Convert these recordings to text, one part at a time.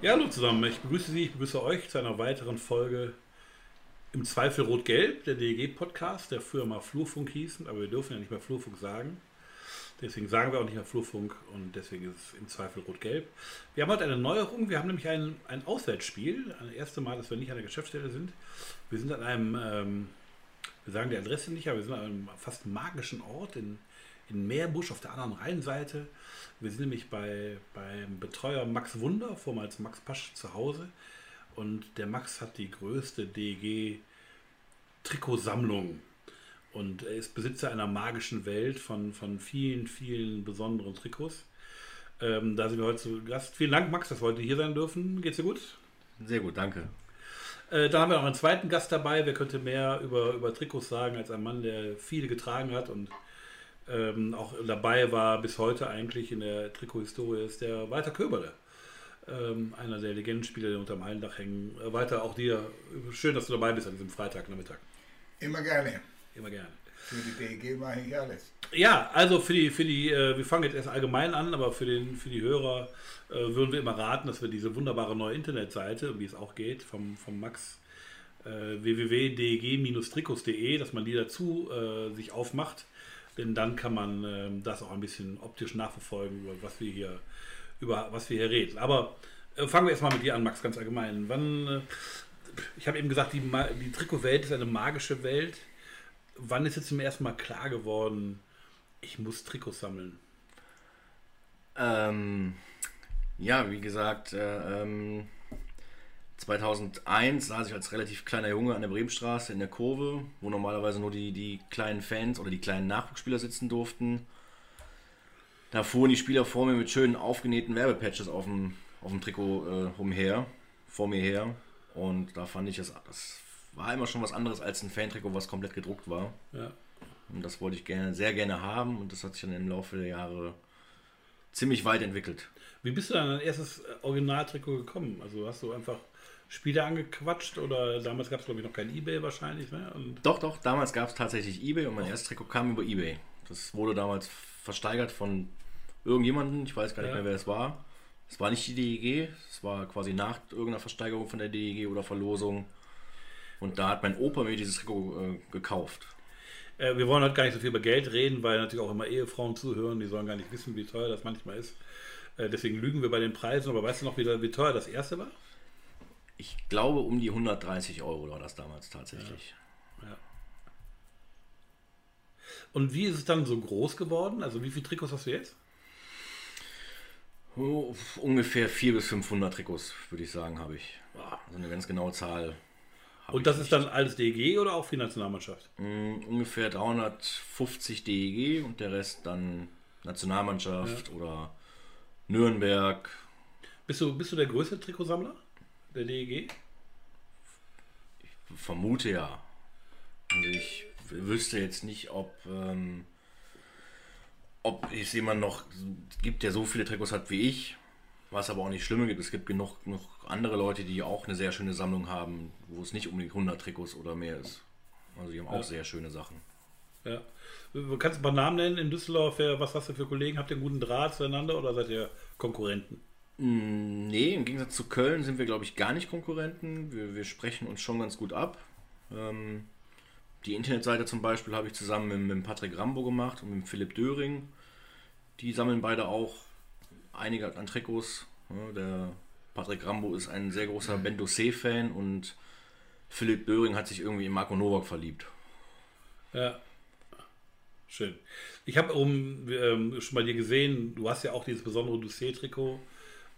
Ja, hallo zusammen. Ich begrüße Sie, ich begrüße euch zu einer weiteren Folge im Zweifel Rot-Gelb, der DEG-Podcast, der früher mal Flurfunk hieß, aber wir dürfen ja nicht mehr Flurfunk sagen. Deswegen sagen wir auch nicht mehr Flurfunk und deswegen ist es im Zweifel Rot-Gelb. Wir haben heute eine Neuerung. Wir haben nämlich ein, ein Auswärtsspiel. Das erste Mal, dass wir nicht an der Geschäftsstelle sind. Wir sind an einem, ähm, wir sagen die Adresse nicht, aber wir sind an einem fast magischen Ort in, in Meerbusch auf der anderen Rheinseite. Wir sind nämlich bei, beim Betreuer Max Wunder, vormals Max Pasch, zu Hause. Und der Max hat die größte DEG-Trikotsammlung. Und er ist Besitzer einer magischen Welt von, von vielen, vielen besonderen Trikots. Ähm, da sind wir heute zu Gast. Vielen Dank, Max, dass wir heute hier sein dürfen. Geht's dir gut? Sehr gut, danke. Äh, dann haben wir noch einen zweiten Gast dabei. Wer könnte mehr über, über Trikots sagen als ein Mann, der viele getragen hat und ähm, auch dabei war bis heute eigentlich in der Trikothistorie, ist der Walter Köberle. Ähm, einer der Legendenspieler, die unter dem Hallendach hängen. Äh, Walter, auch dir, schön, dass du dabei bist an diesem Freitagnachmittag. Immer gerne. Immer gerne. Für die DG mache ich alles. Ja, also für die, für die, äh, wir fangen jetzt erst allgemein an, aber für, den, für die Hörer äh, würden wir immer raten, dass wir diese wunderbare neue Internetseite, wie es auch geht, vom, vom Max äh, www.deg-trikots.de, dass man die dazu äh, sich aufmacht, denn dann kann man äh, das auch ein bisschen optisch nachverfolgen, über was wir hier, über was wir hier reden. Aber äh, fangen wir erstmal mit dir an, Max, ganz allgemein. Wann, äh, ich habe eben gesagt, die, Ma- die Trikotwelt ist eine magische Welt. Wann ist jetzt zum ersten Mal klar geworden, ich muss Trikots sammeln? Ähm, ja, wie gesagt, äh, ähm, 2001 saß ich als relativ kleiner Junge an der Bremenstraße in der Kurve, wo normalerweise nur die, die kleinen Fans oder die kleinen Nachwuchsspieler sitzen durften. Da fuhren die Spieler vor mir mit schönen aufgenähten Werbepatches auf dem, auf dem Trikot äh, umher, vor mir her. Und da fand ich das, das war immer schon was anderes als ein Fantrikot, was komplett gedruckt war. Ja. Und das wollte ich gerne, sehr gerne haben und das hat sich dann im Laufe der Jahre ziemlich weit entwickelt. Wie bist du dann an dein erstes äh, Originaltrikot gekommen? Also hast du einfach Spieler angequatscht oder damals gab es glaube ich noch kein Ebay wahrscheinlich, ne? Und Doch, doch, damals gab es tatsächlich Ebay und mein erstes Trikot kam über Ebay. Das wurde damals versteigert von irgendjemandem, ich weiß gar nicht Ja. mehr, wer es war. Es war nicht die DEG, es war quasi nach irgendeiner Versteigerung von der DEG oder Verlosung. Und da hat mein Opa mir dieses Trikot äh, gekauft. äh, wir wollen heute gar nicht so viel über Geld reden, weil natürlich auch immer Ehefrauen zuhören, die sollen gar nicht wissen, wie teuer das manchmal ist. Äh, deswegen lügen wir bei den Preisen, aber weißt du noch, wie, wie teuer das erste war? Ich glaube, um die 130 Euro war das damals tatsächlich. Und wie ist es dann so groß geworden? Also wie viele Trikots hast du jetzt? Oh, ungefähr 400 bis 500 Trikots, würde ich sagen, habe ich. Boah. Also eine ganz genaue Zahl. Und das ist nicht. dann alles DG oder auch für die Nationalmannschaft? Mm, ungefähr 350 DEG und der Rest dann Nationalmannschaft oder Nürnberg. Bist du, bist du der größte Trikotsammler der DEG? Vermute ja. Also ich wüsste jetzt nicht, ob, ähm, ob es jemand noch gibt, der so viele Trikots hat wie ich. Was aber auch nicht schlimm gibt. Es gibt genug, genug andere Leute, die auch eine sehr schöne Sammlung haben, wo es nicht unbedingt 100 Trikots oder mehr ist. Also die haben Ja. auch sehr schöne Sachen. Ja. Du kannst ein paar Namen nennen in Düsseldorf. Was hast du für Kollegen? Habt ihr einen guten Draht zueinander oder seid ihr Konkurrenten? Nee, im Gegensatz zu Köln sind wir, glaube ich, gar nicht Konkurrenten. Wir, wir sprechen uns schon ganz gut ab. Ähm, die Internetseite zum Beispiel habe ich zusammen mit, mit Patrick Rambo gemacht und mit Philipp Döring. Die sammeln beide auch einige an Trikots. Ja, der Patrick Rambo ist ein sehr großer Bento C-Fan und Philipp Döring hat sich irgendwie in Marco Novak verliebt. Ja. Schön. Ich habe um, ähm, schon mal dir gesehen, du hast ja auch dieses besondere Doucet-Trikot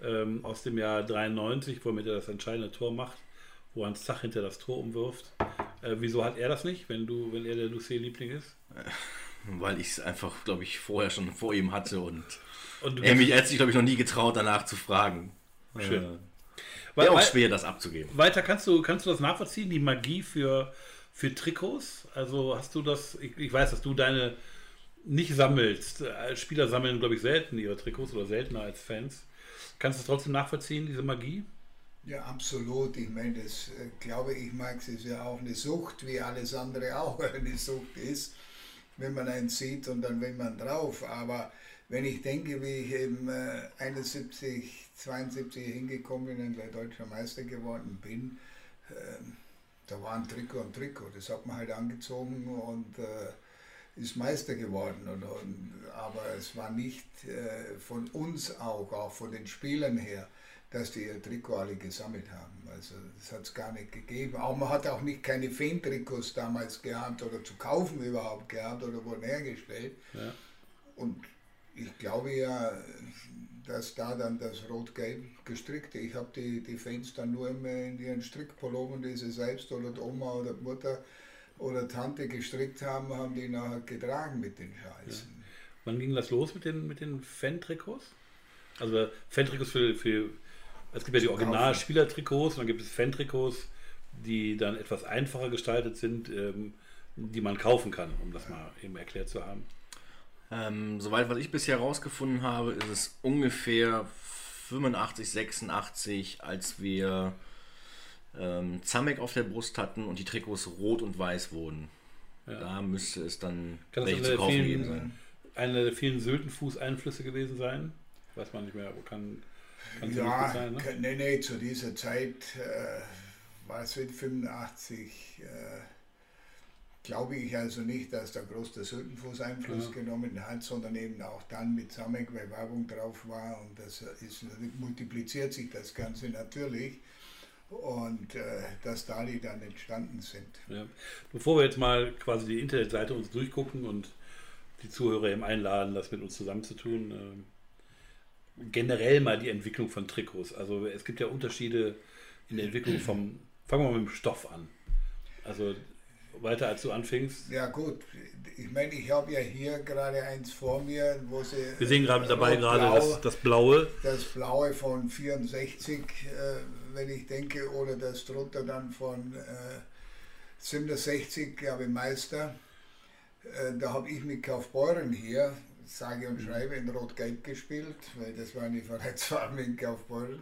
ähm, aus dem Jahr 93, womit er das entscheidende Tor macht, wo Hans Zach hinter das Tor umwirft. Äh, wieso hat er das nicht, wenn du, wenn er der Doucet-Liebling ist? Weil ich es einfach, glaube ich, vorher schon vor ihm hatte und Und er mich sich, glaube ich, noch nie getraut, danach zu fragen. Schön. Äh, Wäre auch schwer, das abzugeben. Weiter kannst du, kannst du das nachvollziehen, die Magie für, für Trikots? Also hast du das, ich, ich weiß, dass du deine nicht sammelst. Äh, Spieler sammeln, glaube ich, selten ihre Trikots oder seltener als Fans. Kannst du es trotzdem nachvollziehen, diese Magie? Ja, absolut. Ich meine, das äh, glaube ich, Max, ist ja auch eine Sucht, wie alles andere auch eine Sucht ist, wenn man einen sieht und dann will man drauf. Aber wenn ich denke, wie ich eben äh, 71, 72 hingekommen bin und gleich deutscher Meister geworden bin, äh, da war ein Trikot und Trikot. Das hat man halt angezogen und äh, ist Meister geworden. Und, und, aber es war nicht äh, von uns auch, auch von den Spielern her, dass die ihr Trikot alle gesammelt haben. Also das hat es gar nicht gegeben. Auch man hat auch nicht keine Fan-Trikots damals gehabt oder zu kaufen überhaupt gehabt oder wurden hergestellt. Ja. Und ich glaube ja, dass da dann das Rot-Gelb gestrickte, ich habe die, die Fans dann nur immer in ihren Strickpullovern, die sie selbst oder die Oma oder die Mutter oder Tante gestrickt haben, haben die nachher getragen mit den Scheißen. Ja. Wann ging das los mit den, mit den Fan-Trikots? Also Fan-Trikots für, für, es gibt ja die Original-Spielertrikots und dann gibt es Fan-Trikots, die dann etwas einfacher gestaltet sind, ähm, die man kaufen kann, um das mal eben erklärt zu haben. Ähm, soweit was ich bisher herausgefunden habe, ist es ungefähr 85, 86, als wir ähm, Zamek auf der Brust hatten und die Trikots rot und weiß wurden. Ja. Da müsste es dann Kann welche zu kaufen vielen, sein. Einer der vielen Syltenfuß-Einflüsse gewesen sein. Weiß man nicht mehr, wo kann, kann ja, sein. Ne? Nee, nee, zu dieser Zeit äh, war es mit 85. Äh, glaube ich also nicht, dass da groß der Sültenfuß Einfluss ja. genommen hat, sondern eben auch dann mit Samek, weil Werbung drauf war und das ist, multipliziert sich das Ganze natürlich und äh, dass da die dann entstanden sind. Ja. Bevor wir jetzt mal quasi die Internetseite uns durchgucken und die Zuhörer eben einladen, das mit uns zusammenzutun, äh, generell mal die Entwicklung von Trikots. Also es gibt ja Unterschiede in der Entwicklung vom, fangen wir mal mit dem Stoff an. Also weiter als du anfingst? Ja gut, ich meine, ich habe ja hier gerade eins vor mir, wo sie... Wir sehen gerade dabei gerade das, das Blaue. Das Blaue von 64, äh, wenn ich denke, oder das drunter dann von äh, 67, glaube ich, Meister. Äh, da habe ich mit Kaufbeuren hier, sage und schreibe, in Rot-Gelb gespielt, weil das waren die Vereinsfarben in Kaufbeuren.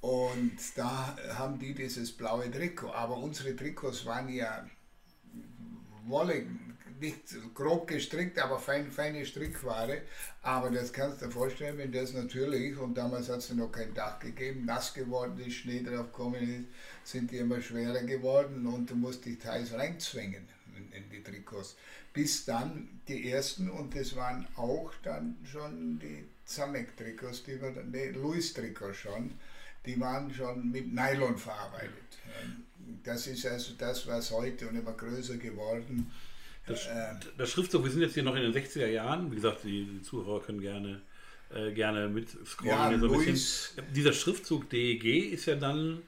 Und da haben die dieses blaue Trikot. Aber unsere Trikots waren ja Wolle, nicht grob gestrickt, aber fein, feine Strickware. Aber das kannst du dir vorstellen, wenn das natürlich, und damals hat es noch kein Dach gegeben, nass geworden ist, Schnee drauf gekommen ist, sind die immer schwerer geworden und du musst dich teils reinzwängen in, in die Trikots. Bis dann die ersten, und das waren auch dann schon die Zamek-Trikots, die wir, nee, Louis-Trikots schon, die waren schon mit Nylon verarbeitet das ist also das, was heute und immer größer geworden. Das, äh, das Schriftzug, wir sind jetzt hier noch in den 60er Jahren. Wie gesagt, die, die Zuhörer können gerne, äh, gerne mit scrollen. Ja, so Dieser Schriftzug DEG ist ja dann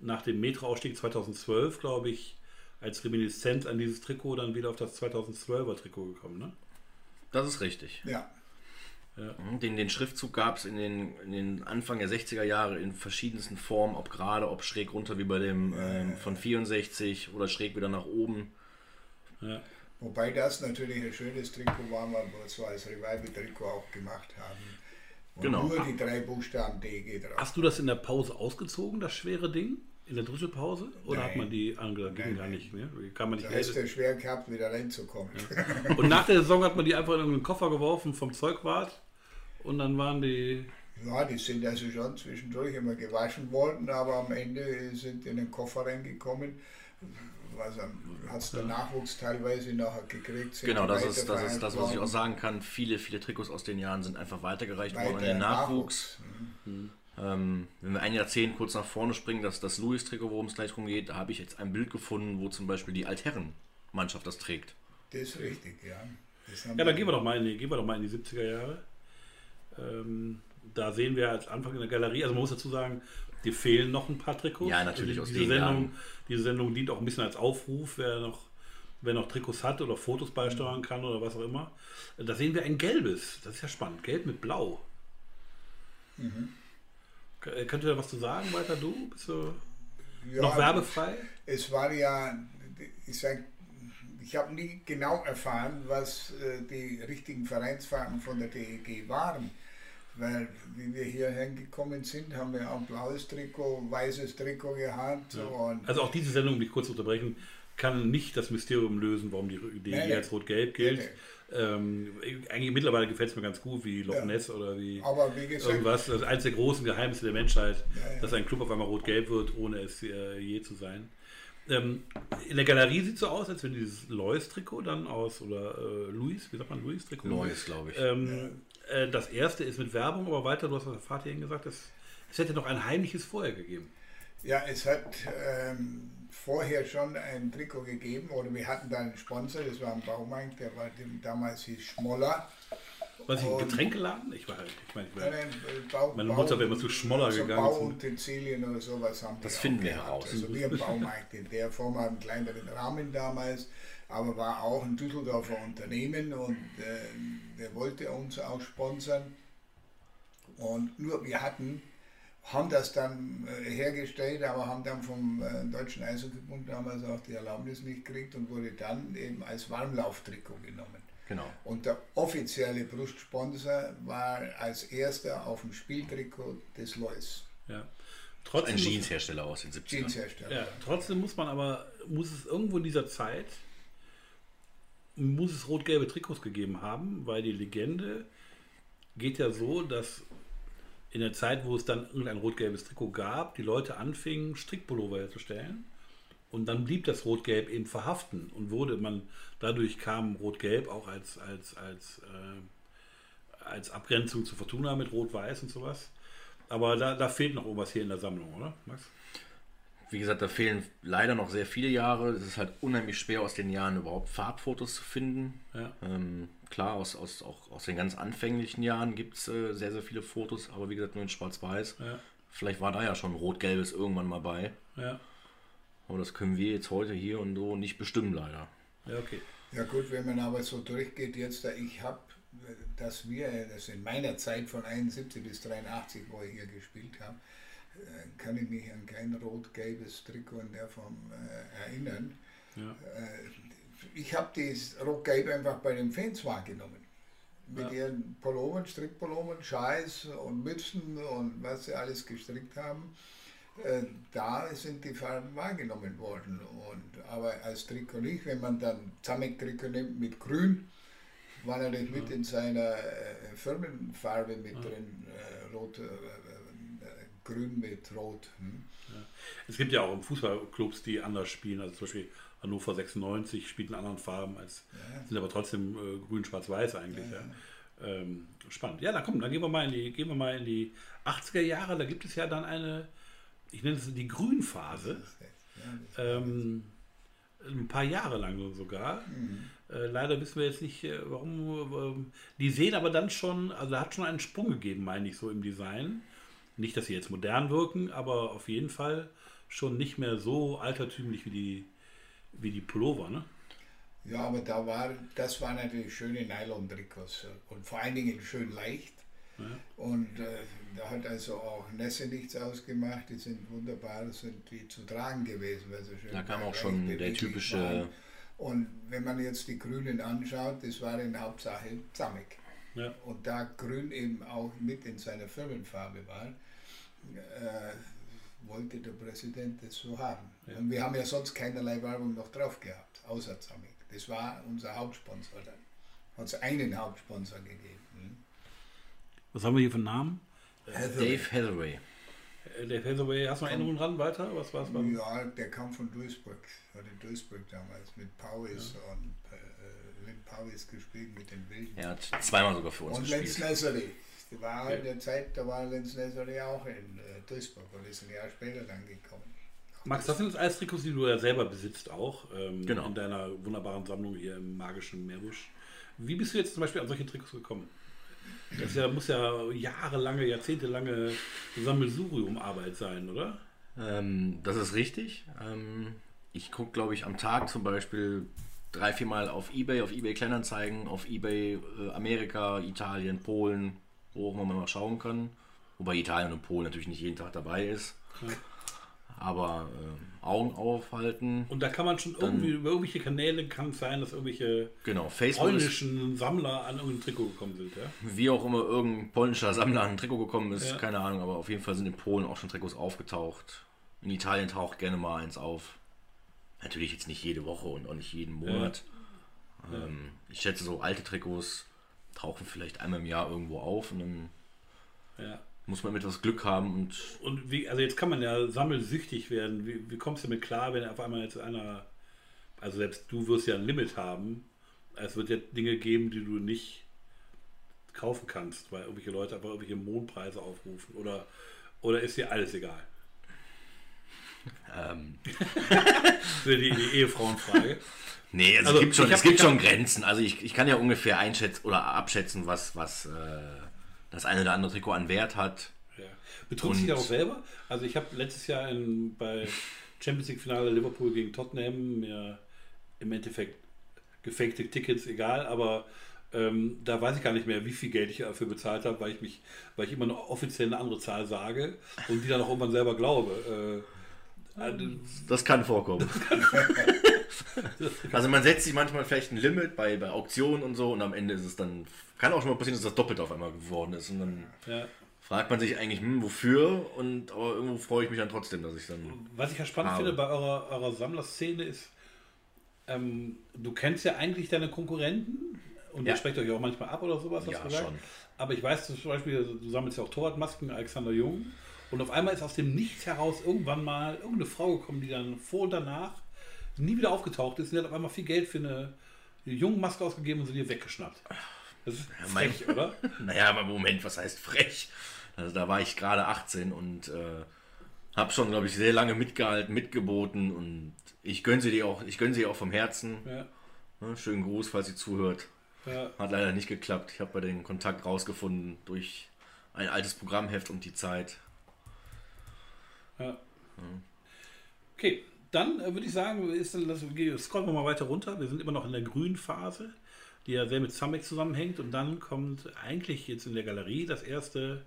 nach dem Metro-Ausstieg 2012, glaube ich, als Reminiszenz an dieses Trikot dann wieder auf das 2012er Trikot gekommen, ne? Das ist richtig. Ja. Ja. Mhm, den, den Schriftzug gab es in den, in den Anfang der 60er Jahre in verschiedensten Formen, ob gerade, ob schräg runter wie bei dem ähm, von 64 oder schräg wieder nach oben. Ja. Wobei das natürlich ein schönes Trikot war, was wir als Revival-Trikot auch gemacht haben. Wo genau. nur die drei Buchstaben DG drauf. Hast du das in der Pause ausgezogen, das schwere Ding? In der Drittelpause? Oder nein. hat man die angesagt? Ging gar nicht mehr. Kann man nicht da ist der schwer gehabt, wieder reinzukommen. Ja. Und nach der Saison hat man die einfach in einen Koffer geworfen vom Zeugwart und dann waren die. Ja, die sind also schon zwischendurch immer gewaschen worden, aber am Ende sind in den Koffer reingekommen. Was hat es der Nachwuchs teilweise nachher gekriegt. Genau, das ist, das ist das, was ich auch sagen kann. Viele, viele Trikots aus den Jahren sind einfach weitergereicht Weiter worden an den Nachwuchs. Nachwuchs. Mhm. Ähm, wenn wir ein Jahrzehnt kurz nach vorne springen, dass das Louis-Trikot, worum es gleich drum geht, da habe ich jetzt ein Bild gefunden, wo zum Beispiel die Altherren-Mannschaft das trägt. Das ist richtig, ja. Ja, dann gehen wir, doch mal in die, gehen wir doch mal in die 70er Jahre. Ähm, da sehen wir als Anfang in der Galerie, also man muss dazu sagen, dir fehlen noch ein paar Trikots. Ja, natürlich also diese Sendung, Diese Sendung dient auch ein bisschen als Aufruf, wer noch, wer noch Trikots hat oder Fotos beisteuern mhm. kann oder was auch immer. Da sehen wir ein gelbes, das ist ja spannend, gelb mit blau. Mhm. Könnt ihr da was zu sagen weiter, du? Bist du ja, noch werbefrei? Es war ja, ich sag, ich habe nie genau erfahren, was äh, die richtigen Vereinsfarben von der DEG waren. Weil, wie wir hier hingekommen sind, haben wir auch ein blaues Trikot, weißes Trikot gehabt. Ja. also auch diese Sendung, um mich kurz zu unterbrechen, kann nicht das Mysterium lösen, warum die DEG Nee, nee. als rot-gelb gilt. Nee, Ähm, eigentlich mittlerweile gefällt es mir ganz gut, wie Loch Ja. Ness oder wie Aber wie gesagt, irgendwas. Das ist eines der großen Geheimnisse der Menschheit, Ja, ja. dass ein Club auf einmal rot-gelb wird, ohne es äh, je zu sein. Ähm, in der Galerie sieht es so aus, als wenn dieses Lois-Trikot dann aus, oder äh, Louis, wie sagt man, Louis-Trikot? Neues, glaube ich. Ähm, äh, das erste ist mit Werbung, aber weiter, du hast was Vater eben gesagt, es, es hätte noch ein heimliches vorher gegeben. Ja, es hat ähm, vorher schon ein Trikot gegeben oder wir hatten da einen Sponsor, das war ein Baumarkt, der war dem, damals hieß Schmoller. Was ich, ein Getränkeladen? Ich war, ich meine, ich war, nein, äh, Bau, Meine Mutter wäre immer zu Schmoller so gegangen Bauutensilien oder sowas haben Das auch finden wir heraus. Also wie ein Baumarkt in der Form, hat einen kleineren Rahmen damals, aber war auch ein Düsseldorfer Unternehmen und äh, der wollte uns auch sponsern. Und nur wir hatten, haben das dann äh, hergestellt, aber haben dann vom äh, Deutschen Eishockeybund damals auch die Erlaubnis nicht gekriegt und wurde dann eben als Warmlauftrikot genommen. Genau. Und der offizielle Brustsponsor war als erster auf dem Spieltrikot des Lois, ja. Ein Trotzdem, muss, Jeanshersteller aus den 70ern. Jeanshersteller. ja, trotzdem muss man aber, muss es irgendwo in dieser Zeit, muss es rot-gelbe Trikots gegeben haben, weil die Legende geht ja so, dass in der Zeit, wo es dann irgendein rot-gelbes Trikot gab, die Leute anfingen, Strickpullover herzustellen. Und dann blieb das Rot-Gelb eben verhaften und wurde man, dadurch kam Rot-Gelb auch als, als, als, äh, als Abgrenzung zu Fortuna mit Rot-Weiß und sowas. Aber da, da fehlt noch irgendwas hier in der Sammlung, oder, Max? Wie gesagt, da fehlen leider noch sehr viele Jahre. Es ist halt unheimlich schwer, aus den Jahren überhaupt Farbfotos zu finden. Ja. Ähm, klar, aus, aus, auch aus den ganz anfänglichen Jahren gibt es äh, sehr, sehr viele Fotos, aber wie gesagt, nur in Schwarz-Weiß. Ja, Vielleicht war da ja schon Rot-Gelbes irgendwann mal bei. ja, Aber das können wir jetzt heute hier und so nicht bestimmen, leider. ja, okay. Ja gut, wenn man aber so durchgeht jetzt, da ich habe, dass wir, das in meiner Zeit von 71 bis 83, wo ich hier gespielt habe, kann ich mich an kein rot-gelbes Trikot in der Form äh, erinnern. Ja. Äh, ich habe das Rot-Gelb einfach bei den Fans wahrgenommen. Mit Ja. ihren Pullovern, Strickpullovern, Scheiß und Mützen und was sie alles gestrickt haben. Äh, da sind die Farben wahrgenommen worden. Und, aber als Trikot nicht, wenn man dann Zamek-Trikot nimmt mit Grün, war natürlich mit in seiner äh, Firmenfarbe mit drin, äh, rot, äh, äh, grün mit rot. Hm? Es gibt ja auch Fußballclubs, die anders spielen. Also zum Beispiel Hannover 96 spielt in anderen Farben, als Ja. sind aber trotzdem äh, grün, schwarz, weiß eigentlich. Ja. Ähm, spannend. Ja, dann komm, dann gehen wir mal in die, gehen wir mal in die 80er Jahre. Da gibt es ja dann eine, ich nenne es die Grünphase. Ja, Ähm, ein paar Jahre lang so sogar. Äh, leider wissen wir jetzt nicht, äh, warum. ähm, die sehen aber dann schon, also hat schon einen Sprung gegeben, meine ich, so im Design. Nicht, dass sie jetzt modern wirken, aber auf jeden Fall schon nicht mehr so altertümlich wie die, wie die Pullover, ne? Ja, aber da war, das waren natürlich schöne Nylon-Trikots äh, und vor allen Dingen schön leicht. Ja. Und äh, da hat also auch Nässe nichts ausgemacht. Die sind wunderbar, sind die zu tragen gewesen. Weil sie schön Da kam auch schon der typische- waren. Und wenn man jetzt die Grünen anschaut, das war in Hauptsache Zamek. Ja. Und da Grün eben auch mit in seiner Firmenfarbe war, äh, wollte der Präsident das so haben. Ja. Und wir haben ja sonst keinerlei Werbung noch drauf gehabt, außer Zamek. Das war unser Hauptsponsor dann. Hat es einen Hauptsponsor gegeben. hm? Was haben wir hier für einen Namen? Dave Hathaway. Äh, Dave Hathaway, hast du noch Erinnerungen dran weiter? Was war es? Ja, der kam von Duisburg, hat in Duisburg damals mit Powis und äh, Lynn Powis gespielt mit den Wilden. Er hat zweimal sogar für uns Und Lenz gespielt. Das war Okay. in der Zeit, da war Lenz Nessery auch in äh, Duisburg und ist ein Jahr später dann gekommen. Max, das sind jetzt alles Trikots, die du ja selber besitzt auch. Ähm, Genau. In deiner wunderbaren Sammlung hier im magischen Meerbusch. Wie bist du jetzt zum Beispiel an solche Trikots gekommen? Das ja, muss ja jahrelange, jahrzehntelange Sammelsurium-Arbeit sein, oder? Ähm, das ist richtig. Ähm, ich gucke, glaube ich, am Tag zum Beispiel drei, vier Mal auf Ebay, auf Ebay Kleinanzeigen, auf Ebay äh, Amerika, Italien, Polen, wo man mal schauen kann. Wobei Italien und Polen natürlich nicht jeden Tag dabei ist. Ja. Aber ähm, Augen aufhalten. Und da kann man schon irgendwie, über irgendwelche Kanäle kann es sein, dass irgendwelche Genau, Facebook polnischen Sammler an irgendein Trikot gekommen sind, ja? wie auch immer irgendein polnischer Sammler an ein Trikot gekommen ist, Ja. keine Ahnung, aber auf jeden Fall sind in Polen auch schon Trikots aufgetaucht. In Italien taucht gerne mal eins auf. Natürlich jetzt nicht jede Woche und auch nicht jeden Monat. Ähm, ich schätze, so alte Trikots tauchen vielleicht einmal im Jahr irgendwo auf und dann ja. muss man mit etwas Glück haben. Und, und wie, also jetzt kann man ja sammelsüchtig werden. Wie, wie kommst du damit klar, wenn auf einmal jetzt einer, also selbst du wirst ja ein Limit haben. Es wird ja Dinge geben, die du nicht kaufen kannst, weil irgendwelche Leute einfach irgendwelche Mondpreise aufrufen. Oder, oder ist dir alles egal? Ähm. die, die Ehefrauenfrage. Nee, also, also es gibt schon, hab, es gibt schon Grenzen. Also ich, ich kann ja ungefähr einschätzen oder abschätzen, was, was äh, das eine oder andere Trikot an Wert hat. Ja. Betrug sich auch selber? Also ich habe letztes Jahr in, bei Champions League Finale Liverpool gegen Tottenham mir im Endeffekt gefakte Tickets, egal, aber ähm, da weiß ich gar nicht mehr, wie viel Geld ich dafür bezahlt habe, weil ich mich, weil ich immer noch offiziell eine andere Zahl sage und die dann auch irgendwann selber glaube. Äh, äh das kann vorkommen. Das kann also man setzt sich manchmal vielleicht ein Limit bei, bei Auktionen und so und am Ende ist es dann, kann auch schon mal passieren, dass das doppelt auf einmal geworden ist und dann ja. fragt man sich eigentlich, hm, wofür und aber irgendwo freue ich mich dann trotzdem, dass ich dann... Was ich ja spannend habe. finde bei eurer, eurer Sammlerszene ist, ähm, du kennst ja eigentlich deine Konkurrenten und ja. ihr sprecht euch auch manchmal ab oder sowas, ja. Schon. Aber ich weiß zum Beispiel, du sammelst ja auch Torwartmasken, Alexander Jung. Und auf einmal ist aus dem Nichts heraus irgendwann mal irgendeine Frau gekommen, die dann vor und danach nie wieder aufgetaucht ist. Und die hat auf einmal viel Geld für eine, junge Maske ausgegeben und sie dir weggeschnappt. Das ist ja, frech, mein, oder? naja, aber Moment, was heißt frech? Also da war ich gerade 18 und äh, habe schon, glaube ich, sehr lange mitgehalten, mitgeboten und ich gönne sie dir auch, ich gönne sie auch vom Herzen. Ja. Ne, schönen Gruß, falls sie zuhört. Ja. Hat leider nicht geklappt. Ich habe bei den Kontakt rausgefunden durch ein altes Programmheft und die Zeit. Ja. Okay, dann äh, würde ich sagen, ist, das, scrollen wir mal weiter runter. Wir sind immer noch in der grünen Phase, die ja sehr mit Samek zusammenhängt. Und dann kommt eigentlich jetzt in der Galerie das erste,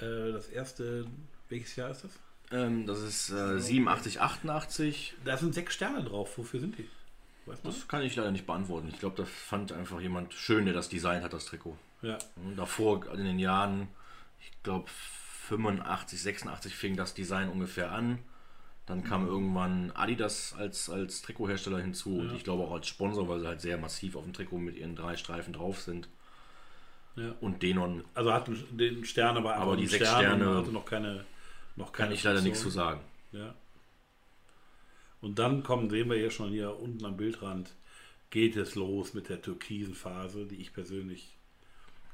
äh, das erste, welches Jahr ist das? Ähm, das ist äh, 87, 88. Da sind sechs Sterne drauf. Wofür sind die? Das kann ich leider nicht beantworten. Ich glaube, das fand einfach jemand schön, der das Design hat, das Trikot. Ja. Und davor in den Jahren, ich glaube 85, 86 fing das Design ungefähr an. Dann kam irgendwann Adidas als, als Trikothersteller hinzu ja. und ich glaube auch als Sponsor, weil sie halt sehr massiv auf dem Trikot mit ihren drei Streifen drauf sind. Ja. Und Denon. Also hatten den Stern, aber, aber die sechs Sterne, Sterne hatte noch keine, noch keine. Kann ich leider nichts zu sagen. Ja. Und dann kommen, sehen wir hier schon hier unten am Bildrand, geht es los mit der türkisen Phase, die ich persönlich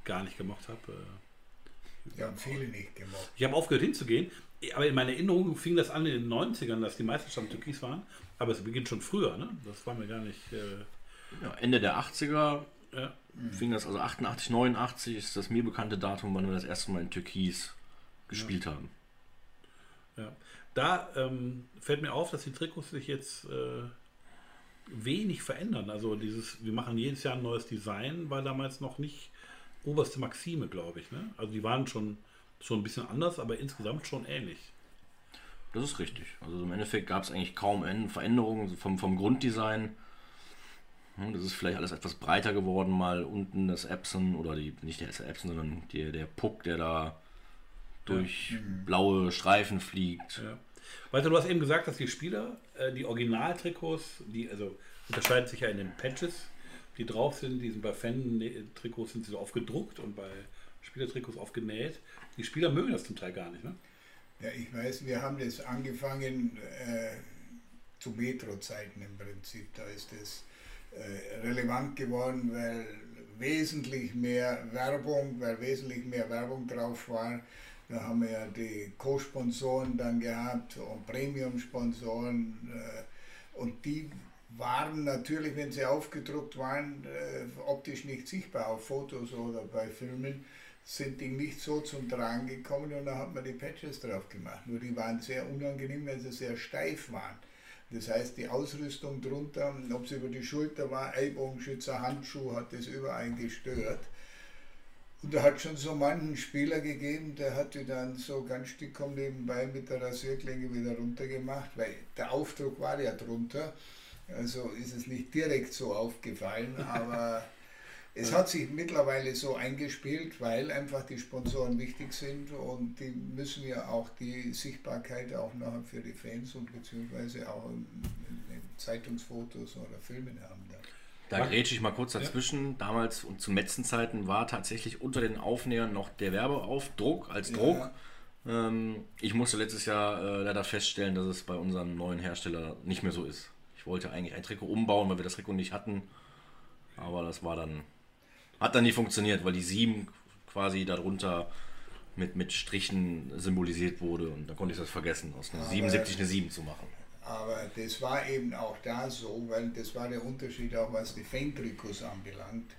gar nicht gemacht habe. Ja, haben viele nicht gemacht. Ich habe aufgehört hinzugehen, aber in meiner Erinnerung fing das an in den 90ern, dass die Meisterschaften türkis waren. Aber es beginnt schon früher, ne? Das war mir gar nicht. Äh ja, Ende der 80er ja. fing das, also 88, 89 ist das mir bekannte Datum, wann wir das erste Mal in Türkis gespielt ja. haben. Ja. Da ähm, fällt mir auf, dass die Trikots sich jetzt äh, wenig verändern. Also dieses, wir machen jedes Jahr ein neues Design, war damals noch nicht oberste Maxime, glaube ich. Ne? Also die waren schon schon ein bisschen anders, aber insgesamt schon ähnlich. Das ist richtig. Also im Endeffekt gab es eigentlich kaum Veränderungen vom, vom Grunddesign. Hm, das ist vielleicht alles etwas breiter geworden, mal unten das Epson oder die, nicht der Epson, sondern die, der Puck, der da durch ja. Mhm. blaue Streifen fliegt. Ja. Walter, du hast eben gesagt, dass die Spieler, äh, die Originaltrikots, die also unterscheiden sich ja in den Patches, die drauf sind, die sind bei Fan-Trikots sind sie so aufgedruckt und bei Spielertrikots aufgenäht. Die Spieler mögen das zum Teil gar nicht, ne? Ja, ich weiß, wir haben das angefangen äh, zu Metro-Zeiten im Prinzip. Da ist es äh, relevant geworden, weil wesentlich mehr Werbung, weil wesentlich mehr Werbung drauf war. Da haben wir ja die Co-Sponsoren dann gehabt und Premium-Sponsoren äh, und die waren natürlich, wenn sie aufgedruckt waren, äh, optisch nicht sichtbar auf Fotos oder bei Filmen sind die nicht so zum Tragen gekommen und da hat man die Patches drauf gemacht. Nur die waren sehr unangenehm, weil sie sehr steif waren. Das heißt, die Ausrüstung drunter, ob es über die Schulter war, Ellbogenschützer, Handschuh, hat das überall gestört. Und da hat schon so manchen Spieler gegeben, der hat die dann so ganz stickom nebenbei mit der Rasierklinge wieder runtergemacht, weil der Aufdruck war ja drunter. Also ist es nicht direkt so aufgefallen, aber Es hat sich mittlerweile so eingespielt, weil einfach die Sponsoren wichtig sind und die müssen ja auch die Sichtbarkeit auch nachher für die Fans und beziehungsweise auch in, in, in Zeitungsfotos oder Filmen haben. Da Mach- grätsche ich mal kurz dazwischen. Ja. Damals und zu Metzenzeiten war tatsächlich unter den Aufnähern noch der Werbeaufdruck als Druck. Ja. Ähm, ich musste letztes Jahr äh, leider feststellen, dass es bei unserem neuen Hersteller nicht mehr so ist. Ich wollte eigentlich ein Trikot umbauen, weil wir das Trikot nicht hatten. Aber das war dann. Hat dann nicht funktioniert, weil die 7 quasi darunter mit, mit Strichen symbolisiert wurde. Und dann konnte ich das vergessen, aus einer Aber- 77 eine 7 zu machen. Aber das war eben auch da so, weil das war der Unterschied auch was die Fan-Trikots anbelangt,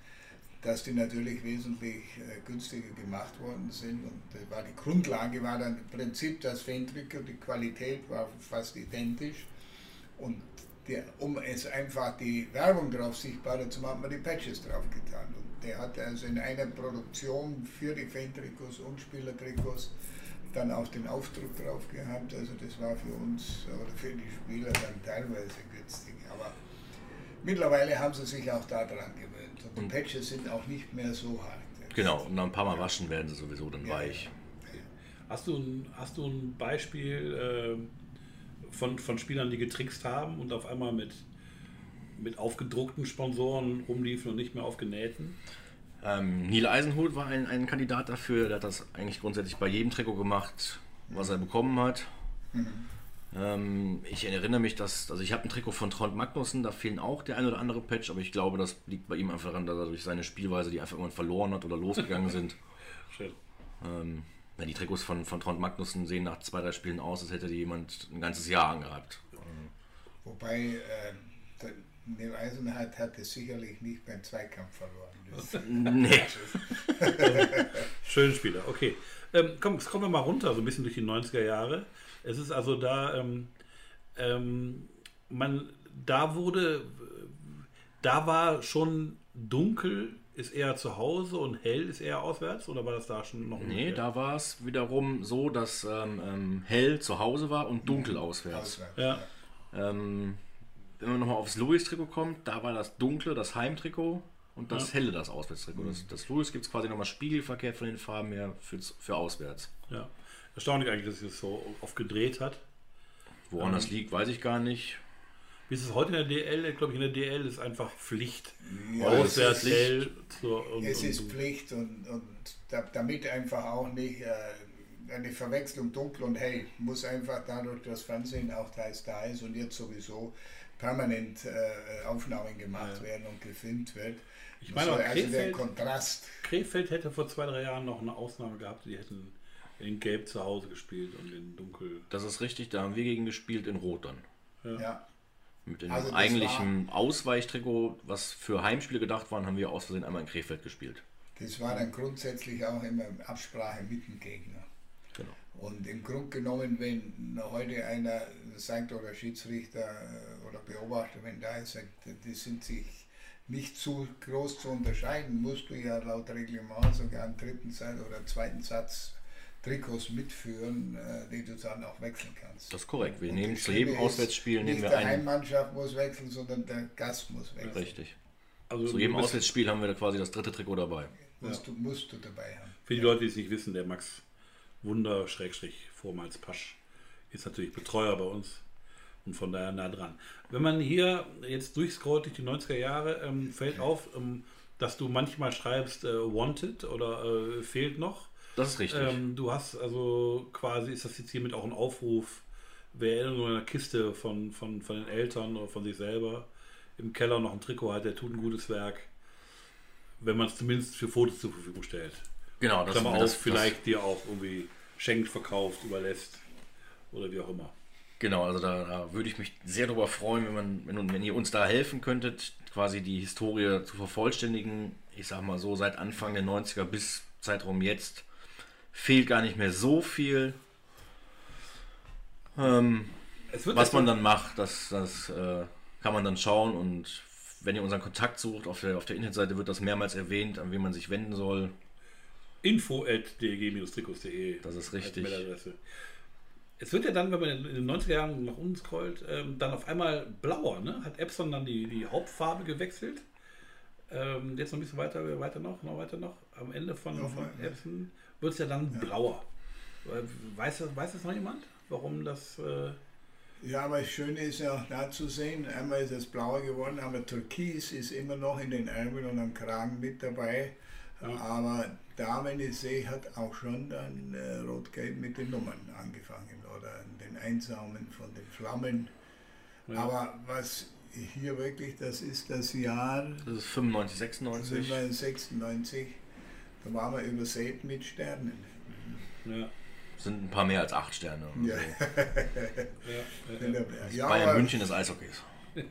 dass die natürlich wesentlich äh, günstiger gemacht worden sind und das war die Grundlage war dann im Prinzip das Fan-Trikot, die Qualität war fast identisch und der, um es einfach die Werbung drauf sichtbarer zu machen, hat man die Patches drauf getan. Und der hat also in einer Produktion für die Fan-Trikots und Spielertrikots dann auch den Aufdruck drauf gehabt. Also das war für uns oder für die Spieler dann teilweise günstig. Aber mittlerweile haben sie sich auch daran gewöhnt. Und die Und- Patches sind auch nicht mehr so hart. jetzt. Genau, und nach ein paar Mal waschen werden sie sowieso dann Ja, weich. Hast du ein, hast du ein Beispiel ähm, von, von Spielern, die getrickst haben und auf einmal mit, mit aufgedruckten Sponsoren rumliefen und nicht mehr auf genähten? Ähm, Neil Eisenhut war ein, ein Kandidat dafür, der hat das eigentlich grundsätzlich bei jedem Trikot gemacht, was er bekommen hat. Ähm, ich erinnere mich, dass, also ich habe ein Trikot von Trond Magnussen, da fehlen auch der ein oder andere Patch, aber ich glaube, das liegt bei ihm einfach daran, dass er durch seine Spielweise die einfach irgendwann verloren hat oder losgegangen sind. Schön. Ähm, ja, die Trikots von, von Trond Magnussen sehen nach zwei, drei Spielen aus, als hätte die jemand ein ganzes Jahr angehabt. Wobei äh, Neil Eisenhardt hat es sicherlich nicht beim Zweikampf verloren. Nee. Schön Spieler, okay. Ähm, komm, jetzt kommen wir mal runter, so ein bisschen durch die 90er Jahre. Es ist also da, ähm, ähm, man, da wurde, da war schon dunkel, ist eher zu Hause und hell ist eher auswärts oder war das da schon noch? Nee, da war es wiederum so, dass ähm, ähm, hell zu Hause war und dunkel auswärts. auswärts, Ja. Ähm, wenn man nochmal aufs Louis-Trikot kommt, da war das dunkle, das Heimtrikot und das Ja. helle, das Auswärtstrikot. Das, das Louis gibt es quasi nochmal spiegelverkehrt von den Farben her für, für auswärts. ja. Erstaunlich eigentlich, dass sich das so oft gedreht hat. Woran Ähm. das liegt, weiß ich gar nicht. Wie ist es heute in der DL? Ich glaube, in der DL ist einfach Pflicht. Ja, Auswärts es ist- hell. Zur, und, Es und, ist Pflicht und, und da, damit einfach auch nicht äh, eine Verwechslung dunkel und hell muss einfach dadurch, dass Fernsehen auch teils da ist und jetzt sowieso permanent äh, Aufnahmen gemacht Ja. werden und gefilmt wird. Ich meine, auch also der Krefeld- Kontrast. Krefeld hätte vor zwei, drei Jahren noch eine Ausnahme gehabt. Die hätten in Gelb zu Hause gespielt und in Dunkel. Das ist richtig, da haben wir gegen gespielt in Rot dann. Ja. Mit dem Also eigentlichen Ausweichtrikot, was für Heimspiele gedacht waren, haben wir aus Versehen einmal in Krefeld gespielt. Das war dann grundsätzlich auch immer Absprache mit dem Gegner. Und im Grunde genommen, wenn heute einer sagt, oder Schiedsrichter äh, oder Beobachter, wenn da ist, sagt, die sind sich nicht zu groß zu unterscheiden, musst du ja laut Reglement sogar einen dritten Satz oder einen zweiten Satz Trikots mitführen, äh, die du dann auch wechseln kannst. Das ist korrekt. Wir Und nehmen zu jedem Auswärtsspiel nehmen Nicht wir einen. Heimmannschaft muss wechseln, sondern der Gast muss wechseln. Richtig. Also Zu jedem Auswärtsspiel haben wir da quasi das dritte Trikot dabei. Musst, du, musst du dabei haben. Für die Leute, die es nicht wissen, der Max Wunder, Schrägstrich, vormals Pasch, ist natürlich Betreuer bei uns und von daher nah dran. Wenn man hier jetzt durchscrollt durch die 90er Jahre, ähm, fällt auf, ähm, dass du manchmal schreibst äh, Wanted oder äh, fehlt noch. Das ist richtig. Ähm, du hast also quasi, ist das jetzt hiermit auch ein Aufruf, wer in einer Kiste von, von, von den Eltern oder von sich selber im Keller noch ein Trikot hat, der tut ein gutes Werk, wenn man es zumindest für Fotos zur Verfügung stellt. genau, das, Klammer das, auf, vielleicht dir auch irgendwie schenkt, verkauft, überlässt oder wie auch immer. Genau, also da, da würde ich mich sehr darüber freuen, wenn, man, wenn, wenn ihr uns da helfen könntet, quasi die Historie zu vervollständigen. Ich sag mal so, seit Anfang der 90er bis Zeitraum jetzt fehlt gar nicht mehr so viel. Ähm, was man dann macht, das, das äh, kann man dann schauen und wenn ihr unseren Kontakt sucht, auf der, auf der Internetseite wird das mehrmals erwähnt, an wen man sich wenden soll. Info at dg-trikots.de. Das ist richtig. Es wird ja dann, wenn man in den 90er Jahren nach unten scrollt, ähm, dann auf einmal blauer. Ne? Hat Epson dann die, die Hauptfarbe gewechselt? Äh, ähm, jetzt noch ein bisschen weiter, weiter noch, noch weiter noch. Am Ende von, Ja, von ja. Epson wird es ja dann Ja. blauer. Äh, Weiß das, weiß das noch jemand? Warum das. Äh, Ja, aber das Schöne ist ja auch da zu sehen, einmal ist es blauer geworden, aber Türkis ist immer noch in den Ärmeln und am Kragen mit dabei. Ja. Aber da, wenn ich sehe, hat auch schon dann äh, Rot-Gelb mit den Nummern angefangen oder den Einsamen von den Flammen. ja. Aber was hier wirklich, das ist das Jahr Das ist 95, 96. 96, da waren wir übersät mit Sternen. ja, Sind ein paar mehr als acht Sterne. Ja. so. ja, ja, ja. Ja, Bayern München des Eishockeys.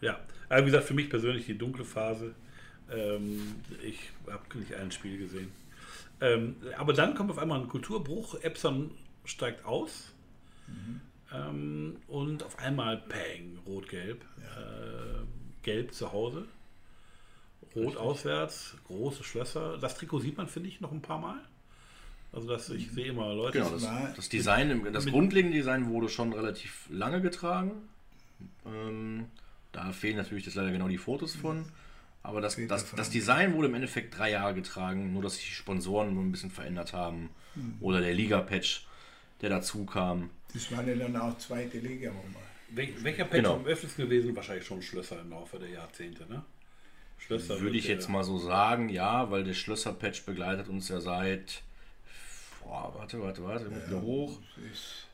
Ja, aber wie gesagt, für mich persönlich die dunkle Phase. Ähm, ich habe nicht ein Spiel gesehen. Ähm, aber dann kommt auf einmal ein Kulturbruch. Epson steigt aus. Ähm, und auf einmal Peng, rot-gelb. Äh, gelb zu Hause. Rot Richtig. auswärts, große Schlösser. Das Trikot sieht man, finde ich, noch ein paar Mal. Also das, ich sehe immer Leute. Genau, Das das, Design, das mit- grundlegende Design wurde schon relativ lange getragen. Ähm, da fehlen natürlich jetzt leider genau die Fotos von. Aber das, das, das Design wurde im Endeffekt drei Jahre getragen, nur dass sich die Sponsoren nur ein bisschen verändert haben. Oder der Liga-Patch, der dazu kam. Das war ja dann auch zweite Liga. Wel welcher Patch Genau. am öftesten gewesen? Wahrscheinlich schon Schlösser im Laufe der Jahrzehnte, ne? Schlösser Würde ich jetzt mal so sagen, ja, weil der Schlösser-Patch begleitet uns ja seit. Boah, warte, warte, warte, ich muss wieder hoch.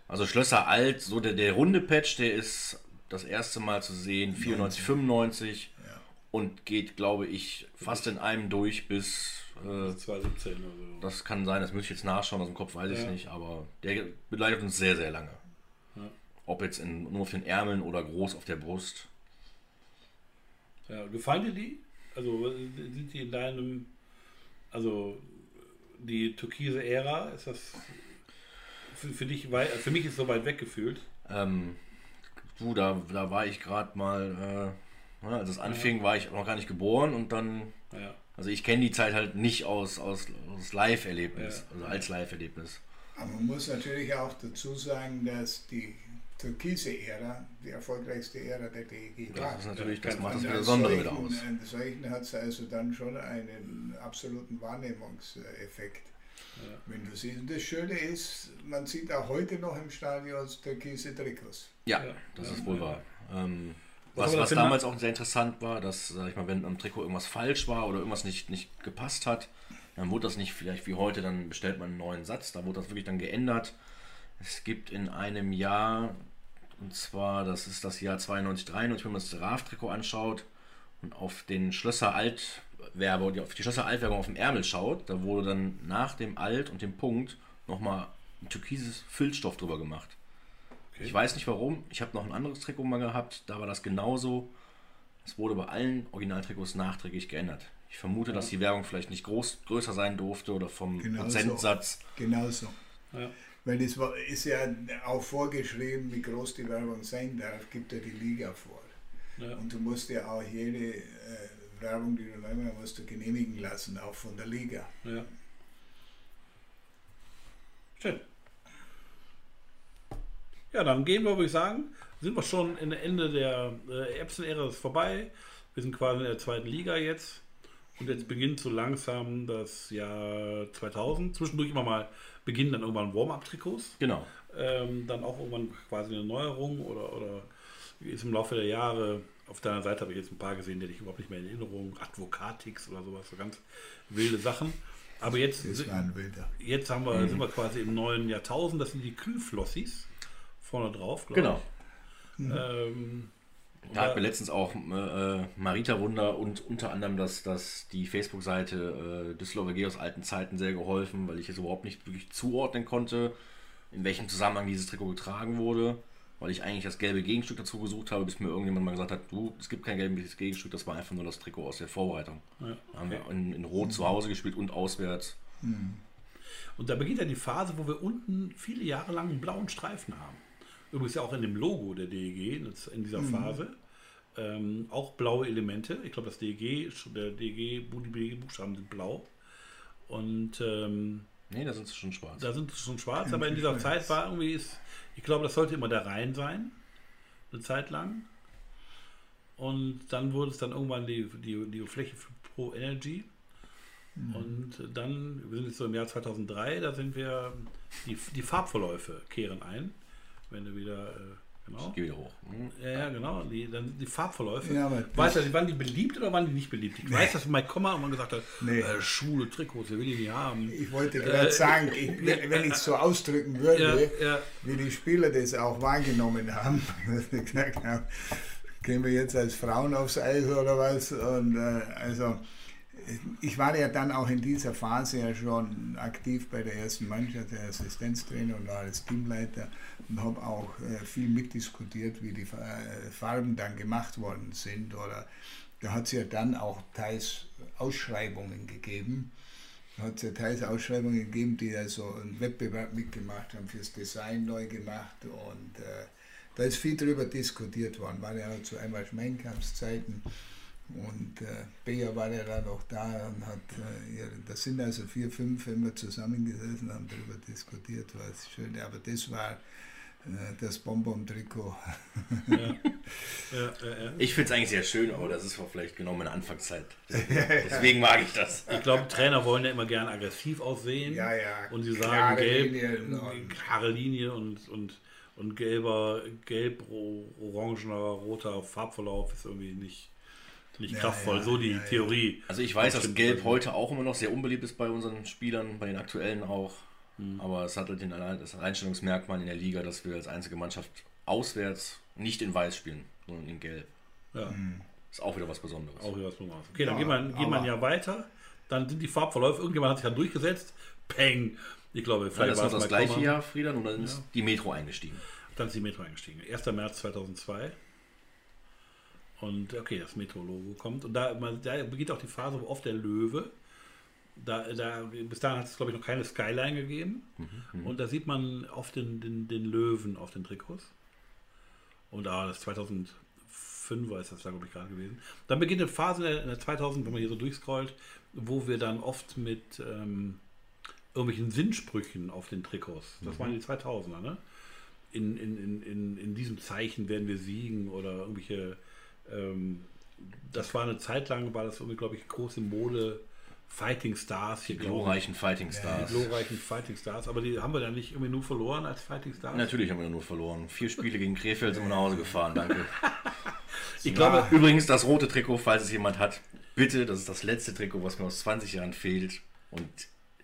Also Schlösser alt, so der, der runde Patch, der ist das erste Mal zu sehen, 94, 95 Ja. Und geht, glaube ich, fast in einem durch bis. Äh, 2017 oder so. das kann sein, das müsste ich jetzt nachschauen, aus dem Kopf weiß ich Ja. nicht, aber der begleitet uns sehr, sehr lange. Ja. Ob jetzt in, nur auf den Ärmeln oder groß auf der Brust. Ja, gefallen dir die? Also sind die in deinem, also die türkise Ära, ist das für, für dich, wei- für mich ist so weit weg gefühlt. Ähm, du, da, da war ich gerade mal, äh, ne, als es anfing, war ich noch gar nicht geboren und dann Ja, Also ich kenne die Zeit halt nicht aus, aus, aus Live-Erlebnis, Ja. also als Live-Erlebnis. Aber man muss natürlich auch dazu sagen, dass die türkise Ära die erfolgreichste Ära der DEG war. Das ist natürlich, das macht das Besondere wieder solchen- aus. Als solchen hat es also dann schon einen absoluten Wahrnehmungseffekt. Ja. Wenn du siehst, und das Schöne ist, man sieht auch heute noch im Stadion türkise Trikots. Ja, Ja. das Ja. ist wohl wahr. Ähm, Was was damals auch sehr interessant war, dass, sag ich mal, wenn am Trikot irgendwas falsch war oder irgendwas nicht, nicht gepasst hat, dann wurde das nicht vielleicht wie heute, dann bestellt man einen neuen Satz, da wurde das wirklich dann geändert. Es gibt in einem Jahr, und zwar, das ist das Jahr 92, 93, wenn man das RAF-Trikot anschaut und auf den Schlösser Altwerbe, auf die Schlösser Altwerbung auf dem Ärmel schaut, da wurde dann nach dem Alt und dem Punkt nochmal ein türkises Füllstoff drüber gemacht. Okay. Ich weiß nicht warum. Ich habe noch ein anderes Trikot mal gehabt, da war das genauso. Es wurde bei allen Originaltrikots nachträglich geändert. Ich vermute, dass die Werbung vielleicht nicht groß, größer sein durfte oder vom Genau Prozentsatz. Genauso. ja, Weil es ist ja auch vorgeschrieben, wie groß die Werbung sein darf, gibt ja die Liga vor. ja. Und du musst ja auch jede äh, Werbung, die du nehmen musst du genehmigen lassen, auch von der Liga. ja. Schön. Ja, dann gehen wir, würde ich sagen, sind wir schon in der Ende der äh, Epson-Ära ist vorbei. Wir sind quasi in der zweiten Liga jetzt. Und jetzt beginnt so langsam das Jahr 2000. Zwischendurch immer mal beginnen dann irgendwann Warm-Up-Trikots. Genau. ähm, dann auch irgendwann quasi eine Neuerung oder, oder ist im Laufe der Jahre, auf deiner Seite habe ich jetzt ein paar gesehen, die ich überhaupt nicht mehr in Erinnerung, Advocatix oder sowas, so ganz wilde Sachen. Aber jetzt, jetzt haben wir, sind wir quasi im neuen Jahrtausend, das sind die Kühlflossis vorne drauf, Genau. ich. Ähm, Da hat mir letztens auch äh, Marita Wunder und unter anderem das, das, die Facebook-Seite äh, Düsseldorfer G aus alten Zeiten sehr geholfen, weil ich es überhaupt nicht wirklich zuordnen konnte, in welchem Zusammenhang dieses Trikot getragen wurde, weil ich eigentlich das gelbe Gegenstück dazu gesucht habe, bis mir irgendjemand mal gesagt hat, du, es gibt kein gelbes Gegenstück, das war einfach nur das Trikot aus der Vorbereitung. ja. Da haben wir in, in Rot zu Hause gespielt und auswärts. Und da beginnt ja die Phase, wo wir unten viele Jahre lang einen blauen Streifen haben. Übrigens ja auch in dem Logo der DEG in dieser Phase. Ähm, auch blaue Elemente. Ich glaube, das DEG, der DEG, die DEG-Buchstaben sind blau. Und ähm, Nee, da sind sie schon schwarz. da sind sie schon schwarz, aber in dieser. Zeit war irgendwie, ist, ich glaube, das sollte immer der Rhein sein. Eine Zeit lang. Und dann wurde es dann irgendwann die, die, die Fläche für Pro Energy. Mhm. Und dann, wir sind jetzt so im Jahr 2003, da sind wir, die, die Farbverläufe kehren ein. Wenn du wieder, äh, genau. Ich gehe wieder hoch. Hm. Ja, ja, genau. Die, dann die Farbverläufe. Ja, weißt du, waren die beliebt oder waren die nicht beliebt? Ich weiß, dass Mike Kommer immer gesagt hat, Nee. äh, schwule Trikots, will die nicht haben. Ich wollte gerade sagen, ich, wenn wenn ich es so ausdrücken würde, Ja, ja. wie die Spieler das auch wahrgenommen haben, gesagt haben, gehen wir jetzt als Frauen aufs Eis oder was? Und äh, also ich war ja dann auch in dieser Phase ja schon aktiv bei der ersten Mannschaft, der Assistenztrainer und war als Teamleiter und habe auch äh, viel mitdiskutiert, wie die äh, Farben dann gemacht worden sind. Oder da hat es ja dann auch teils Ausschreibungen gegeben. Da hat es ja teils Ausschreibungen gegeben, die also einen Wettbewerb mitgemacht haben, fürs Design neu gemacht und äh, da ist viel drüber diskutiert worden. War ja zu einmal Schmeinkampfszeiten und äh, Beja war ja dann auch da und hat, äh, ihre, da sind also vier, fünf immer zusammengesessen, haben darüber diskutiert, was schön, aber das war äh, das Bonbon-Trikot. Ja, ja, ja. Ich finde es eigentlich sehr schön, aber das ist vielleicht genau meine Anfangszeit. Deswegen, mag ich das. Ich glaube, Trainer wollen ja immer gern aggressiv aussehen. Ja, ja, Und sie sagen klare gelb, Linien und- klare Linie und, und, und gelber, gelb, ro- orangener, roter Farbverlauf ist irgendwie nicht, nicht Ja, kraftvoll. ja, so die ja. Theorie. Also ich weiß, dass. Gelb heute auch immer noch sehr unbeliebt ist bei unseren Spielern, bei den aktuellen auch. Aber es hat halt den Allein das Alleinstellungsmerkmal in der Liga, dass wir als einzige Mannschaft auswärts nicht in Weiß spielen, sondern in Gelb. Ja, Ist auch wieder was Besonderes. auch wieder was Besonderes. Okay, dann Ja, geht man, geht man ja weiter. Dann sind die Farbverläufe, irgendjemand hat sich dann durchgesetzt. Peng! Ich glaube, Ja, vielleicht das war das Mike gleiche. Jahr, Friedern, und dann ist die Metro eingestiegen. Dann ist die Metro eingestiegen. 1. März 2002. Und okay, das Metro-Logo kommt. Und da, da beginnt auch die Phase, wo oft der Löwe, da, da, bis dahin hat es, glaube ich, noch keine Skyline gegeben. Und da sieht man oft den, den, den Löwen auf den Trikots. Und ah, das 2005 ist das da, glaube ich, gerade gewesen. Dann beginnt eine Phase in der 2000, wenn man hier so durchscrollt, wo wir dann oft mit ähm, irgendwelchen Sinnsprüchen auf den Trikots, das waren die 2000er, ne? in, in, in, in, in diesem Zeichen werden wir siegen oder irgendwelche. Ähm, das war eine Zeit lang, war das irgendwie, glaube ich, große Mode. Fighting Stars hier, glorreichen Fighting Die Stars. glorreichen Fighting Stars, aber die haben wir dann nicht irgendwie nur verloren als Fighting Stars. Natürlich haben wir nur verloren. Vier Spiele gegen Krefeld sind wir nach Hause gefahren, danke. Ich glaube, Übrigens, das rote Trikot, falls es jemand hat, bitte, das ist das letzte Trikot, was mir aus 20 Jahren fehlt. Und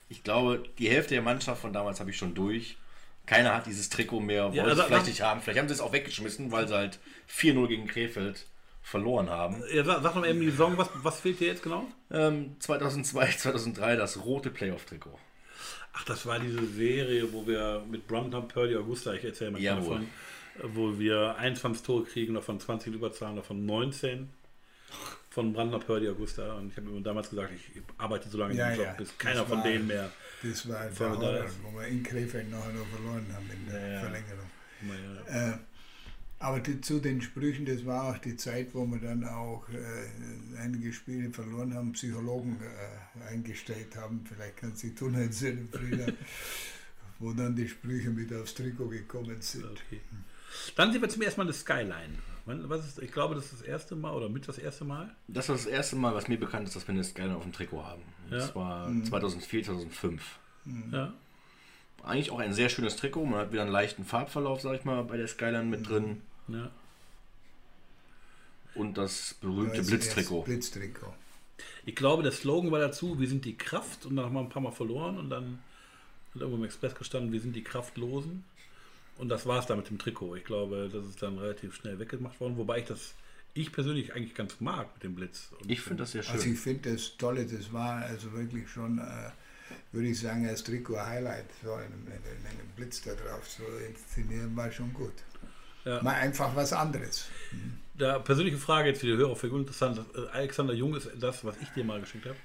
ich glaube, die Hälfte der Mannschaft von damals habe ich schon durch. Keiner hat dieses Trikot mehr, wollte Ja, es also- vielleicht nicht haben. Vielleicht haben sie es auch weggeschmissen, weil sie halt 4-0 gegen Krefeld verloren haben. ja, sag, sag doch mal eben die Saison, was, was fehlt dir jetzt genau? Ähm, 2002, 2003 das rote Playoff-Trikot. Ach, das war diese Serie, wo wir mit Brandon, Purdy, Augusta, ich erzähle mal davon, wo wir 21 Tore kriegen, davon 20 Überzahlen, davon 19 von Brandner, Purdy, Augusta. Und ich habe immer damals gesagt, ich arbeite so lange in Ja, dem Job, ja. bis keiner Das von war- denen mehr. Das war der Horror, wo wir in Krefeld noch verloren haben in der Ja, ja. Verlängerung. Naja. Äh, aber die, zu den Sprüchen, das war auch die Zeit, wo wir dann auch äh, einige Spiele verloren haben, Psychologen äh, eingestellt haben. Vielleicht kann sich tun erzählen, Frieda, wo dann die Sprüche mit aufs Trikot gekommen sind. Okay. Dann sehen wir zum ersten Mal eine Skyline. Was ist, ich glaube, das ist das erste Mal oder mit das erste Mal. Das war das erste Mal, was mir bekannt ist, dass wir eine Skyline auf dem Trikot haben. Das Ja. war 2004, 2005. Ja. Eigentlich auch ein sehr schönes Trikot. Man hat wieder einen leichten Farbverlauf, sag ich mal, bei der Skyline mit drin. Ja. Und das berühmte Blitztrikot. Blitztrikot. Ich glaube, der Slogan war dazu, wir sind die Kraft und dann haben wir ein paar Mal verloren und dann hat irgendwo im Express gestanden, wir sind die Kraftlosen. Und das war es dann mit dem Trikot. Ich glaube, das ist dann relativ schnell weggemacht worden, wobei ich das, ich persönlich eigentlich ganz mag mit dem Blitz. Und Ich finde das sehr schön. Also ich finde das Tolle, das war also wirklich schon, äh, würde ich sagen, als Trikot ein Highlight. So einen, einen, einen Blitz da drauf zu inszenieren, war schon gut. Ja. Mal einfach was anderes. Da persönliche Frage jetzt für die Hörer, für interessant. Äh, Alexander Jung ist das, was ich dir mal geschickt habe?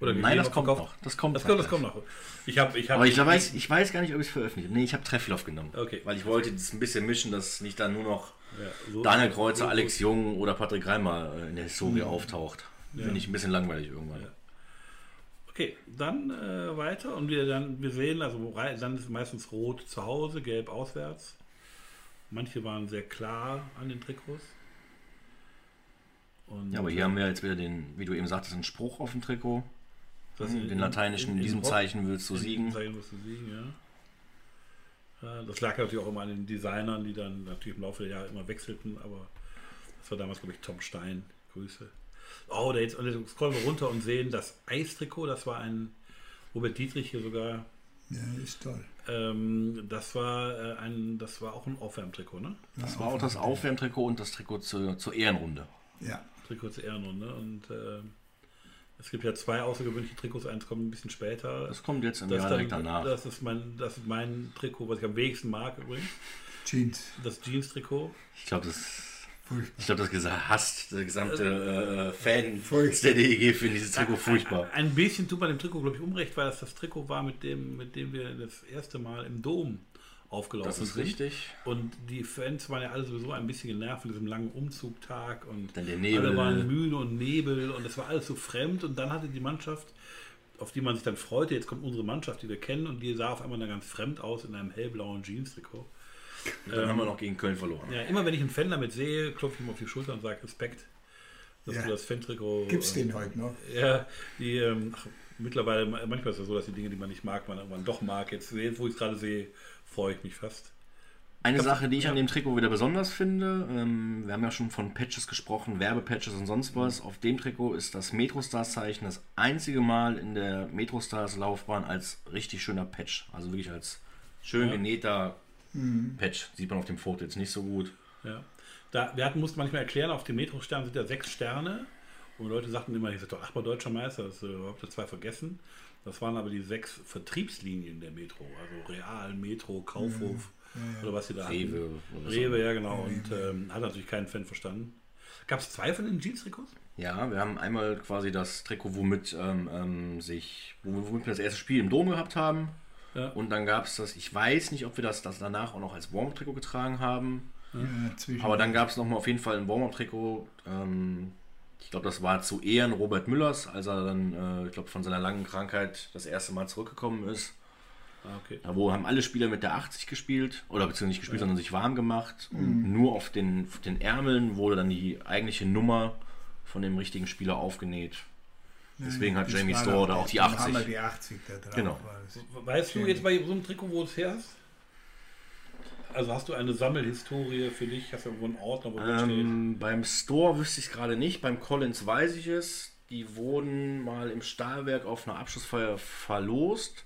Oder Nein, das hab, kommt noch. Das kommt, Das kommt, das kommt noch. Ich habe, ich habe. Aber ich weiß, ich weiß gar nicht, ob ich es veröffentlicht habe. Nee, ich habe Treffiloff genommen. Okay. Weil ich wollte das ein bisschen mischen, dass nicht dann nur noch Ja, so- Daniel Kreuzer, so- Alex Jung oder Patrick Reimer äh, in der Historie auftaucht. Finde ich ein bisschen langweilig irgendwann. Ja. Okay, dann äh, weiter und wir dann wir sehen, also dann ist meistens rot zu Hause, gelb auswärts. Manche waren sehr klar an den Trikots. Und, Ja, aber hier haben wir jetzt wieder den, wie du eben sagtest, einen Spruch auf dem Trikot. das den lateinischen, in, diesem Rock- Zeichen willst du in siegen. diesem Zeichen wirst du siegen, ja. Ja, Das lag natürlich auch immer an den Designern, die dann natürlich im Laufe der Jahre immer wechselten, aber das war damals, glaube ich, Tom Stein. Grüße. Oh, da jetzt, jetzt scrollen wir runter und sehen das Eistrikot, das war ein Robert Dietrich hier sogar. Ja, ist toll. Ähm, das war äh, ein, das war auch ein Aufwärmtrikot, ne? Das war auch das Aufwärmtrikot und das Trikot zur, zur Ehrenrunde. Ja, Trikot zur Ehrenrunde. Und äh, es gibt ja zwei außergewöhnliche Trikots, eins kommt ein bisschen später. Das kommt jetzt im Das, Jahr dann, direkt danach. das, ist mein, das ist mein Trikot, was ich am wenigsten mag übrigens. Jeans. Das Jeans-Trikot. Ich glaube, das, Furchtbar. ich glaub, das gesa- hasst der gesamte äh, Fan Furchtbar. der DEG für dieses Trikot furchtbar. Ein bisschen tut man dem Trikot, glaube ich, unrecht, weil das das Trikot war, mit dem, mit dem wir das erste Mal im Dom aufgelaufen Das ist sind. richtig. Und die Fans waren ja alle sowieso ein bisschen genervt von diesem langen Umzugtag und Dann der Nebel. alle waren müde und Nebel und es war alles so fremd und dann hatte die Mannschaft, auf die man sich dann freute, jetzt kommt unsere Mannschaft, die wir kennen und die sah auf einmal dann ganz fremd aus in einem hellblauen Jeans-Trikot. Und dann haben wir noch gegen Köln verloren. Ja, immer wenn ich einen Fan damit sehe, klopfe ich ihm auf die Schulter und sage Respekt, dass Ja. du das Fan-Trikot. Gibt es äh, den heute noch? Ja, die, ähm, ach, mittlerweile, manchmal ist es so, dass die Dinge, die man nicht mag, man irgendwann doch mag. Jetzt, jetzt wo ich es gerade sehe, freue ich mich fast. Eine Sache, die ich an dem Trikot wieder besonders finde, ähm, wir haben ja schon von Patches gesprochen, Werbepatches und sonst was. Auf dem Trikot ist das Metrostars-Zeichen das einzige Mal in der Metrostars-Laufbahn als richtig schöner Patch. Also wirklich als schön Ja. genähter Patch. Sieht man auf dem Foto jetzt nicht so gut. Ja. Da, wir hatten, mussten manchmal erklären, auf dem Metro-Stern sind ja sechs Sterne. Und Leute sagten immer, ich sagte doch achtmal deutscher Meister, das äh, habt ihr zwei vergessen. Das waren aber die sechs Vertriebslinien der Metro, also Real, Metro, Kaufhof oder was sie da Rewe. hatten. oder so. Rewe, ja genau. Und ähm, hat natürlich keinen Fan verstanden. Gab es zwei von den Jeans-Trikots? Ja, wir haben einmal quasi das Trikot, womit ähm, ähm, sich, womit wir das erste Spiel im Dom gehabt haben. Ja. Und dann gab es das, ich weiß nicht, ob wir das, das danach auch noch als Warm-Trikot getragen haben. Ja, zwischen Aber dann gab es nochmal auf jeden Fall ein Warm-Up-Trikot. Ähm, ich glaube, das war zu Ehren Robert Müllers, als er dann, äh, ich glaube, von seiner langen Krankheit das erste Mal zurückgekommen ist. Ah, okay. Da wo haben alle Spieler mit der 80 gespielt, oder beziehungsweise nicht gespielt, sondern sich warm gemacht. Und nur auf den, auf den Ärmeln wurde dann die eigentliche Nummer von dem richtigen Spieler aufgenäht. Deswegen hat Jamie Store da auch die dann haben 80. wir die 80 da drauf. Genau. Weißt du jetzt bei so einem Trikot, wo du es her hast? Also hast du eine Sammelhistorie für dich? Hast du irgendwo einen Ordner, wo drin steht? Ähm, beim Store wüsste ich es gerade nicht, beim Collins weiß ich es. Die wurden mal im Stahlwerk auf einer Abschlussfeier verlost.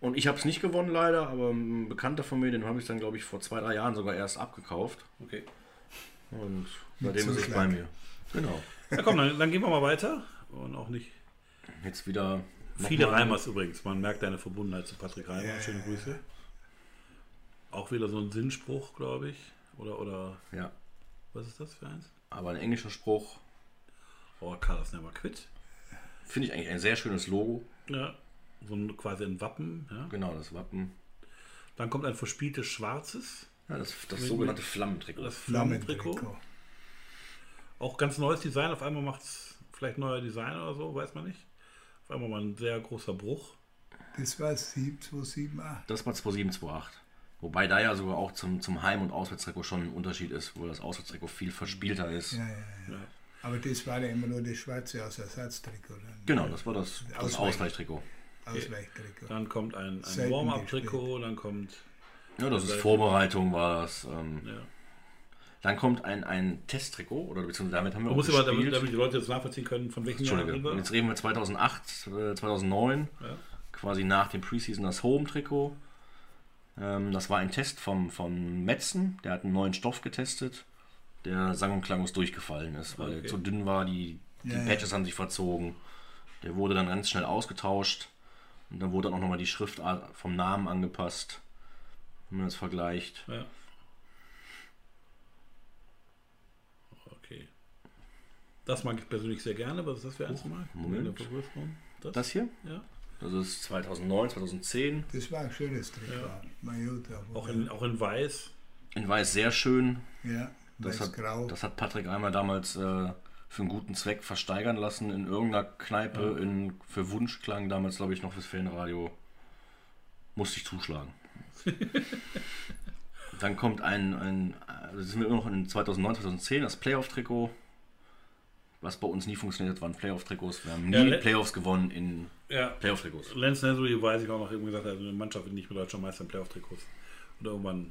Und ich habe es nicht gewonnen leider, aber ein Bekannter von mir, den habe ich dann, glaube ich, vor zwei, drei Jahren sogar erst abgekauft. Okay. Und seitdem ist es bei mir. Genau. Na komm, dann, dann gehen wir mal weiter. Und auch nicht. Jetzt wieder. Viele mal- Reimers übrigens. Man merkt deine Verbundenheit zu Patrick Reimer. Ja, Schöne Grüße. Auch wieder so ein Sinnspruch, glaube ich. Oder, oder Ja, was ist das für eins? aber ein englischer Spruch. Oh, Carlos Never Quit. Finde ich eigentlich ein sehr schönes Logo. Ja. So ein, quasi ein Wappen. Ja. Genau, das Wappen. Dann kommt ein verspieltes schwarzes. Ja, das, das sogenannte Flammentrikot. Das. Flammentrikot. Auch ganz neues Design. Auf einmal macht es vielleicht neuer Design oder so, weiß man nicht. Auf einmal mal ein sehr großer Bruch. Das war 7278. Das war 2728. Wobei da ja sogar auch zum, zum Heim- und Auswärtstrikot schon ein Unterschied ist, wo das Auswärtstrikot viel verspielter ist. Ja, ja, ja. Ja. Aber das war ja immer nur das Schwarze aus Ersatztrikot. Genau, das war das, das Ausweich. Ausweichtrikot. Ausweichtrikot. Dann kommt ein, ein Warm-Up-Trikot, dann kommt. Ja, das ist. Vorbereitung, war das. Ähm, Ja. Dann kommt ein, ein Testtrikot, oder beziehungsweise damit haben wir Du auch musst aber, damit, damit die Leute jetzt nachvollziehen können, von welchem Jahr Entschuldige, rüber. jetzt reden wir 2008, äh, 2009, Ja. quasi nach dem Preseason das Home-Trikot. Ähm, das war ein Test vom, von Metzen, der hat einen neuen Stoff getestet, der sang- und klanglos durchgefallen ist, weil Okay. er zu dünn war, die, die Ja, ja. Patches haben sich verzogen. Der wurde dann ganz schnell ausgetauscht und dann wurde dann auch nochmal die Schriftart vom Namen angepasst, wenn man das vergleicht. Ja. Okay. Das mag ich persönlich sehr gerne. Was ist das für eins mal? Moment. Das? Das hier, ja. das ist 2009, 2010. Das war ein schönes Trikot. Ja. Majuta. Auch in, auch in weiß. In weiß sehr schön, Ja, Das hat, weiß-grau. das hat Patrick einmal damals äh, für einen guten Zweck versteigern lassen in irgendeiner Kneipe in, für Wunschklang, damals glaube ich noch fürs Fanradio. Musste ich zuschlagen. Dann kommt ein, ein das sind wir immer noch in 2009, 2010, das Playoff-Trikot. Was bei uns nie funktioniert hat, waren Playoff-Trikots. Wir haben nie Ja, Playoffs gewonnen in Ja, Playoff-Trikots. Lance Nasri weiß ich auch noch eben gesagt, also eine Mannschaft wird nicht mit deutscher Meister im Playoff-Trikots. Und irgendwann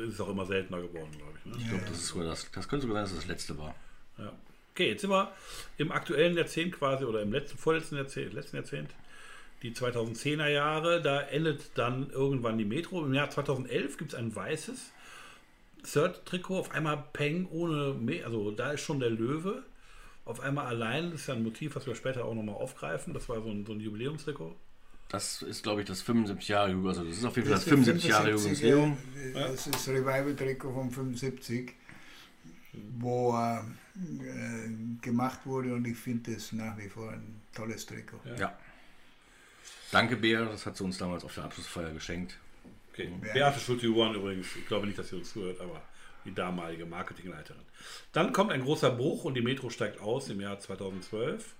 ist es auch immer seltener geworden, glaube ich. Ne? Ich glaube, das, ist sogar das, das könnte sogar sein, dass das letzte war. Ja. Okay, jetzt sind wir im aktuellen Jahrzehnt quasi oder im letzten, vorletzten Jahrzehnt, letzten Jahrzehnt, die 2010er Jahre. Da endet dann irgendwann die Metro. Im Jahr 2011 gibt es ein weißes Third-Trikot, auf einmal Peng ohne, Me also da ist schon der Löwe. Auf einmal allein, das ist ja ein Motiv, was wir später auch nochmal aufgreifen. Das war so ein, so ein Jubiläumstrikot. Das ist, glaube ich, das 75 Jahre Jubiläum. Also das ist auf jeden Fall das ist 75 Jahre 75, Jubiläum. äh, Das ist das Revival-Trikot von 75, wo äh, äh, gemacht wurde und ich finde es nach wie vor ein tolles Trikot. Ja. Ja. Danke, Bär. Das hat sie uns damals auf der Abschlussfeier geschenkt. Okay. Ja. Beate Schulte-Johann übrigens, ich glaube nicht, dass sie uns zuhört, aber die damalige Marketingleiterin. Dann kommt ein großer Bruch und die Metro steigt aus im Jahr 2012.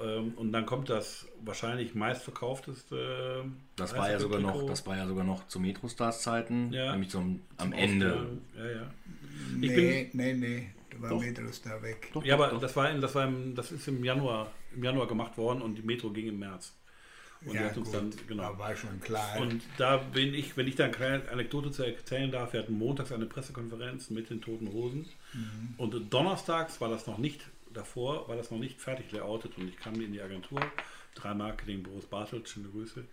Ähm, Und dann kommt das wahrscheinlich meistverkaufteste. Das war ja sogar noch, das war ja sogar noch zu Metrostars-Zeiten, Ja. nämlich zum, am Zum Ende. Ja, ja. Nee, bin- nee, nee, da war Doch. Metros da weg. Doch, ja, doch, aber doch. das war, in, das war im, das ist im Januar, im Januar gemacht worden und die Metro ging im März. Und die hat uns gut, dann, genau. da war schon klar. Und da bin ich, wenn ich da eine kleine Anekdote zu erzählen darf, wir hatten montags eine Pressekonferenz mit den Toten Hosen. Und donnerstags war das noch nicht, davor war das noch nicht fertig layoutet und ich kam in die Agentur, drei Marketing, Boris Bartelt, schöne Grüße.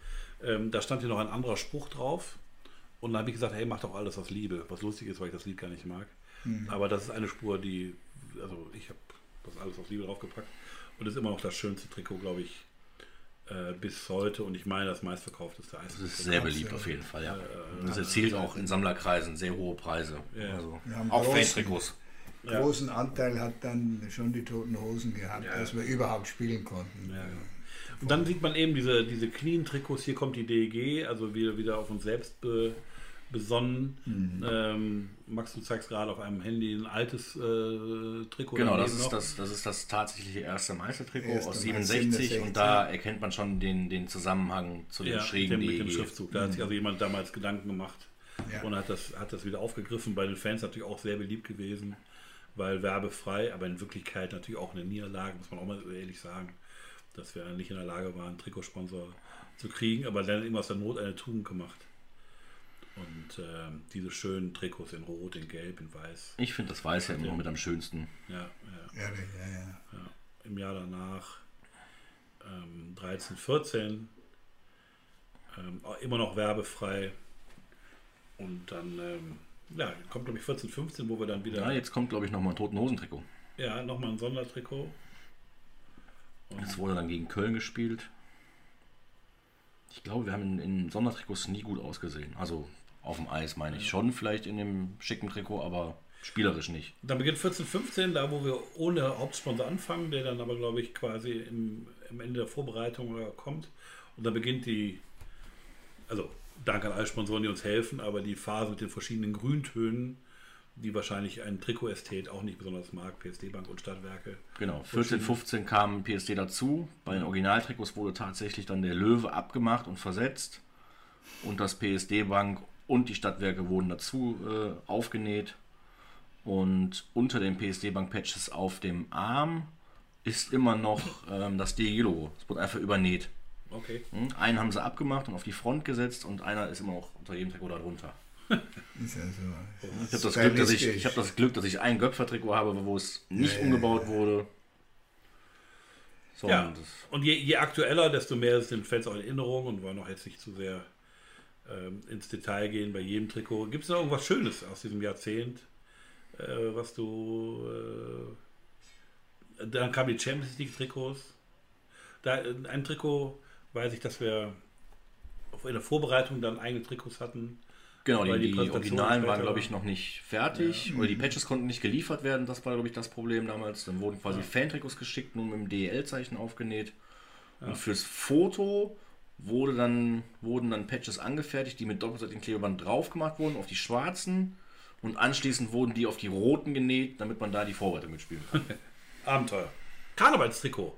Ähm, da stand hier noch ein anderer Spruch drauf. Und dann habe ich gesagt, hey, mach doch alles aus Liebe. Was lustig ist, weil ich das Lied gar nicht mag. Aber das ist eine Spur, die, also ich habe das alles aus Liebe draufgepackt. Und das ist immer noch das schönste Trikot, glaube ich, äh, bis heute. Und ich meine, das meistverkaufteste Eis. Das ist sehr beliebt auf jeden Fall, ja. Und das erzielt auch in Sammlerkreisen sehr hohe Preise. Ja. Also, auch Fan-Trikots. Ja. großen Anteil hat dann schon die Toten Hosen gehabt, Ja. dass wir überhaupt spielen konnten. Ja, ja. Und dann sieht man eben diese, diese clean Trikots, hier kommt die DEG, also wieder, wieder auf uns selbst be, besonnen. Mhm. Ähm, Max, du zeigst gerade auf einem Handy ein altes äh, Trikot. Genau, das ist noch. das, das ist das tatsächliche erste Meistertrikot Erste aus Meister 67 67. und da erkennt man schon den, den Zusammenhang zu dem ja, schrägen mit, dem, mit dem DEG. Schriftzug. Da hat sich also jemand damals Gedanken gemacht Ja. und hat das, hat das wieder aufgegriffen. Bei den Fans natürlich auch sehr beliebt gewesen, weil werbefrei, aber in Wirklichkeit natürlich auch eine Niederlage, muss man auch mal ehrlich sagen, dass wir nicht in der Lage waren, einen Trikotsponsor zu kriegen, aber dann immer aus der Not eine Tugend gemacht. Und ähm, diese schönen Trikots in Rot, in Gelb, in Weiß. Ich finde das Weiß ja immer mit am schönsten. Ja, ja, Ja, ja, ja. ja. Im Jahr danach ähm, 13, 14 ähm, auch immer noch werbefrei. Und dann ähm, ja, kommt glaube ich 14, 15, wo wir dann wieder Ja, jetzt kommt, glaube ich, nochmal ein Toten Hosen-Trikot. ja, nochmal ein Sondertrikot. Das wurde dann gegen Köln gespielt. Ich glaube, wir haben in, in Sondertrikots nie gut ausgesehen. Also auf dem Eis meine ich schon, vielleicht in dem schicken Trikot, aber spielerisch nicht. Dann beginnt 14, 15, da wo wir ohne Hauptsponsor anfangen, der dann aber, glaube ich, quasi im, im Ende der Vorbereitung kommt. Und dann beginnt die, also danke an alle Sponsoren, die uns helfen, aber die Phase mit den verschiedenen Grüntönen, die wahrscheinlich ein Trikotästhet auch nicht besonders mag, PSD Bank und Stadtwerke. Genau, 14, 15 kam PSD dazu. Bei den Originaltrikots wurde tatsächlich dann der Löwe abgemacht und versetzt. Und das PSD-Bank und die Stadtwerke wurden dazu äh, aufgenäht. Und unter den PSD-Bank-Patches auf dem Arm ist immer noch ähm, das DEG-Logo. Es wurde einfach übernäht. Okay. Hm, Einen haben sie abgemacht und auf die Front gesetzt und einer ist immer noch unter jedem Trikot darunter. Ist ja so. Ich habe das, Glück, dass ich, hab das Glück, dass ich ein Göpfer-Trikot habe, wo es nicht Ja, ja, umgebaut wurde. So, Ja, und je, je aktueller, desto mehr ist den Fans auch in Erinnerung und wollen auch jetzt nicht zu sehr ähm, ins Detail gehen bei jedem Trikot. Gibt es noch irgendwas Schönes aus diesem Jahrzehnt, äh, was du. Äh, dann kamen die Champions League-Trikots. Da, äh, ein Trikot weiß ich, dass wir auf- in der Vorbereitung dann eigene Trikots hatten. Genau, die, die Originalen waren, glaube ich, noch nicht fertig. Oder die Patches konnten nicht geliefert werden. Das war, glaube ich, das Problem damals. Dann wurden quasi Fan-Trikots geschickt und mit dem DEL-Zeichen aufgenäht. Und fürs Foto wurde dann, wurden dann Patches angefertigt, die mit doppelseitigen Klebeband drauf gemacht wurden, auf die schwarzen. Und anschließend wurden die auf die roten genäht, damit man da die Vorbereitung mitspielen kann. Abenteuer. Karnevalstrikot.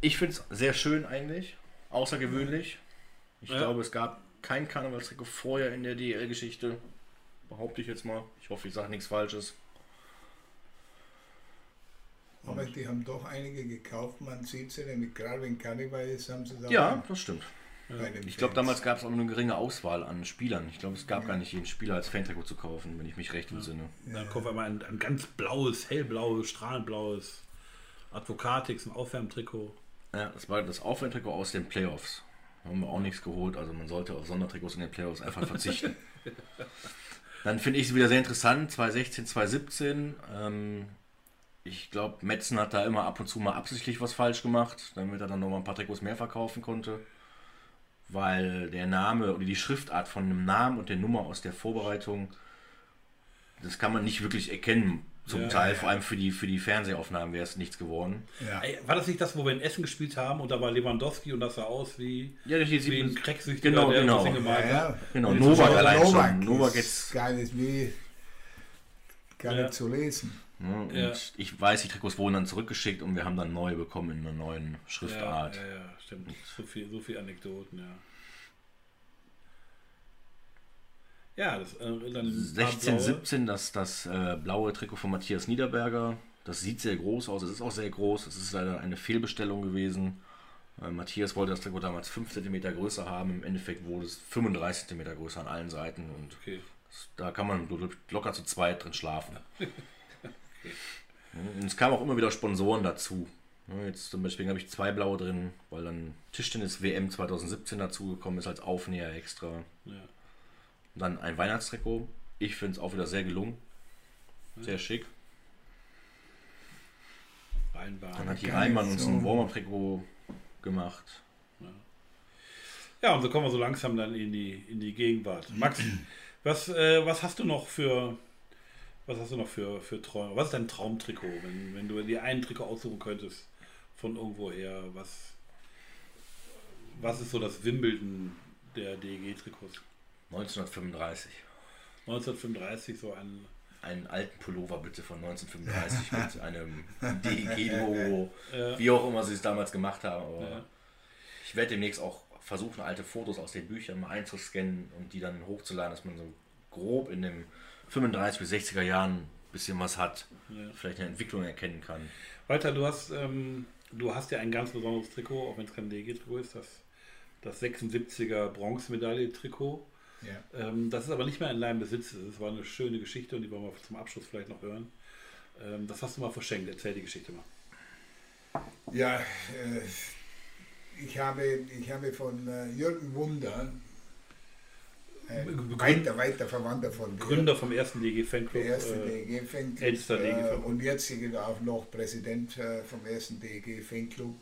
Ich finde es sehr schön eigentlich. Außergewöhnlich. Ich Ja. glaube, es gab kein Karnevalstrikot vorher in der DEL-Geschichte. Behaupte ich jetzt mal. Ich hoffe, ich sage nichts Falsches. Aber die haben doch einige gekauft. Man sieht sie nämlich gerade, wenn Karneval ist, haben sie es Ja, das stimmt. Ich glaube, damals gab es auch nur eine geringe Auswahl an Spielern. Ich glaube, es gab gar nicht jeden Spieler als Fantrikot zu kaufen, wenn ich mich recht entsinne. Dann kommt einmal ein, ein ganz blaues, hellblaues, strahlenblaues Advocatix, ein Aufwärmtrikot. Ja, das war das Aufwärmtrikot aus den Playoffs. Da haben wir auch nichts geholt, also man sollte auf Sondertrikots in den Playoffs einfach verzichten. Dann finde ich es wieder sehr interessant, 2016, 2017. Ähm, ich glaube, Metzen hat da immer ab und zu mal absichtlich was falsch gemacht, damit er dann nochmal ein paar Trikots mehr verkaufen konnte. Weil der Name oder die Schriftart von einem Namen und der Nummer aus der Vorbereitung, das kann man nicht wirklich erkennen. Zum Ja, Teil, ja. vor allem für die, für die Fernsehaufnahmen wäre es nichts geworden. Ja. Ey, war das nicht das, wo wir in Essen gespielt haben und da war Lewandowski und das sah aus wie, Ja, das hier wie ein sieht Krecksüchtiger, Genau, der genau. Ja, hat? ja. Genau, Novak allein Novak schon. Novak ist jetzt. gar nicht wie gar Ja. nicht zu lesen. Ne, und Ja. ich weiß, die Trikots wurden dann zurückgeschickt und wir haben dann neue bekommen in einer neuen Ja, Schriftart. ja, ja, stimmt. So viel, so viel Anekdoten, ja. Ja, das äh, dann 16, blaue. 17 das, das äh, blaue Trikot von Matthias Niederberger. Das sieht sehr groß aus, es ist auch sehr groß. Es ist leider eine Fehlbestellung gewesen. Äh, Matthias wollte das Trikot damals 5 cm größer haben. Im Endeffekt wurde es 35 cm größer an allen Seiten und Okay. das, da kann man locker zu zweit drin schlafen. Und es kamen auch immer wieder Sponsoren dazu. Ja, Jetzt zum Beispiel habe ich zwei blaue drin, weil dann Tischtennis WM 2017 dazugekommen ist als Aufnäher extra. Ja. Dann ein Weihnachtstrikot. Ich finde es auch wieder sehr gelungen. Sehr schick. Rheinbahn. Dann hat die nicht uns ein Warm-Up-Trikot gemacht. Ja, und so kommen wir so langsam dann in die, in die Gegenwart. Max, was, äh, was hast du noch für was hast du noch für, für Träume? Was ist dein Traumtrikot, wenn, wenn du dir ein Trikot aussuchen könntest von irgendwoher? Was, was ist so das Wimbledon der DEG-Trikots? 1935. 1935 so ein Einen alten Pullover bitte von 1935 mit einem DEG-Logo. äh, Wie auch immer sie es damals gemacht haben. Aber Ja. ich werde demnächst auch versuchen, alte Fotos aus den Büchern mal einzuscannen und die dann hochzuladen, dass man so grob in den 35 bis 60er Jahren ein bisschen was hat. Ja. Vielleicht eine Entwicklung erkennen kann. Walter, du hast, ähm, du hast ja ein ganz besonderes Trikot, auch wenn es kein DEG-Trikot ist, das, das 76er Bronzemedaille-Trikot. Ja. Ähm, das ist aber nicht mehr in deinem Besitz. Das war eine schöne Geschichte und die wollen wir zum Abschluss vielleicht noch hören. Ähm, das hast du mal verschenkt. Erzähl die Geschichte mal. Ja, äh, ich, habe, ich habe von äh, Jürgen Wunder, Begründ- weiter, weiter Verwandter von mir, Gründer vom ersten DEG-Fanclub. der erste Äh, DEG-Fanclub ältester äh, DEG-Fanclub. und jetziger auch noch Präsident äh, vom ersten DEG-Fanclub.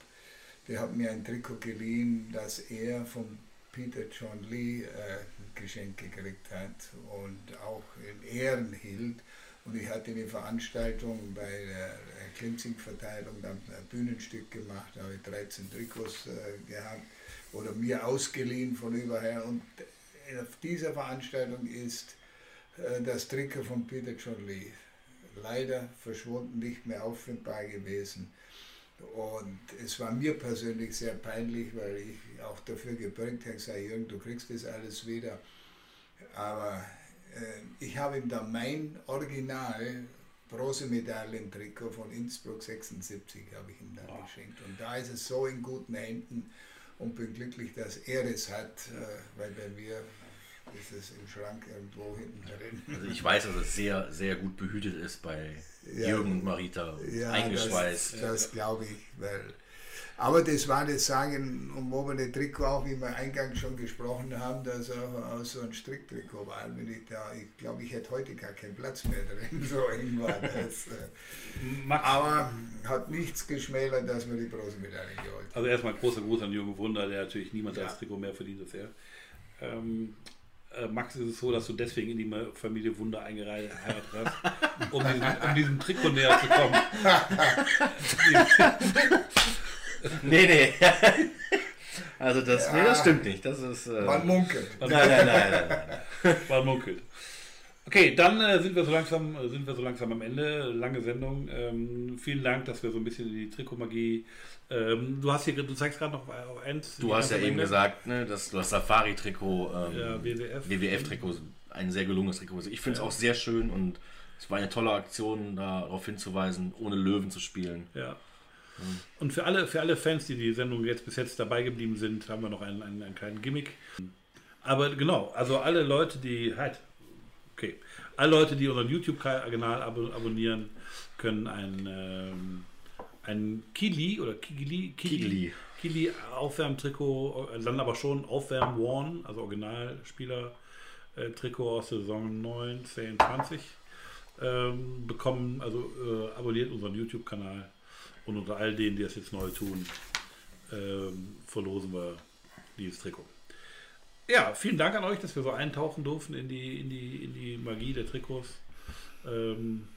Der hat mir ein Trikot geliehen, das er von Peter John Lee äh, geschenkt gekriegt hat und auch in Ehren hielt. Und ich hatte eine Veranstaltung bei der äh, Klimzing-Verteilung, dann ein Bühnenstück gemacht, da habe ich 13 Trikots äh, gehabt oder mir ausgeliehen von überher. Und auf dieser Veranstaltung ist äh, das Trikot von Peter John Lee leider verschwunden, nicht mehr auffindbar gewesen. Und es war mir persönlich sehr peinlich, weil ich auch dafür gebürgt habe, gesagt, Jürgen, du kriegst das alles wieder. Aber äh, ich habe ihm da mein Original Bronzemedaillentrikot von Innsbruck 76 habe ich ihm dann Wow. geschenkt. Und da ist es so in guten Händen und bin glücklich, dass er es hat, äh, weil bei mir ist es im Schrank irgendwo hinten drin. Also ich weiß, dass es sehr, sehr gut behütet ist bei Ja. Jürgen und Marita. eingeschweißt. Das, das glaube ich. Weil, aber das war das Sagen um obere Trikot auch, wie wir eingangs schon gesprochen haben, dass er aus so ein Stricktrikot war. Wenn ich da, ich glaube, ich hätte heute gar keinen Platz mehr drin, so eng war das. äh. Aber hat nichts geschmälert, dass wir die Bronzemedaille geholt haben. also erstmal großer Gruß an Jürgen Wunder, der natürlich niemand Ja. das Trikot mehr verdient als er. Ähm, äh, Max, ist es so, dass du deswegen in die Familie Wunder eingeheiratet hast, um diesem, um diesem Trikot näher zu kommen. Nee, nee. Also das, Ja. nee, das stimmt nicht. Das ist. Äh, Man munkelt. nein, nein, nein, nein, nein. War munkelt. Okay, dann äh, sind wir so langsam, äh, sind wir so langsam am Ende. Lange Sendung. Ähm, vielen Dank, dass wir so ein bisschen in die Trikotmagie. Ähm, du hast hier, du zeigst gerade noch auf eins. Du hast ja eben gesagt, ne, dass du das Safari-Trikot, ähm, Ja, WWF. WWF-Trikot, ein sehr gelungenes Trikot. ist. Ich finde es Ja. auch sehr schön und Es war eine tolle Aktion, darauf hinzuweisen, ohne Löwen zu spielen. Ja. Und für alle, für alle Fans, die die Sendung jetzt bis jetzt dabei geblieben sind, haben wir noch einen, einen, einen kleinen Gimmick. Aber genau, also alle Leute, die halt, okay, alle Leute, die unseren YouTube-Kanal abo abonnieren, können ein, ähm, ein Kili oder Kili, Kili. Kili Aufwärmtrikot, äh, dann aber schon Aufwärm One, also Originalspieler äh, aus der Saison 19, 20 ähm, bekommen. Also äh, abonniert unseren YouTube-Kanal und unter all denen, die das jetzt neu tun, ähm, verlosen wir dieses Trikot. Ja, vielen Dank an euch, dass wir so eintauchen durften in die, in die, in die Magie der Trikots. Ähm,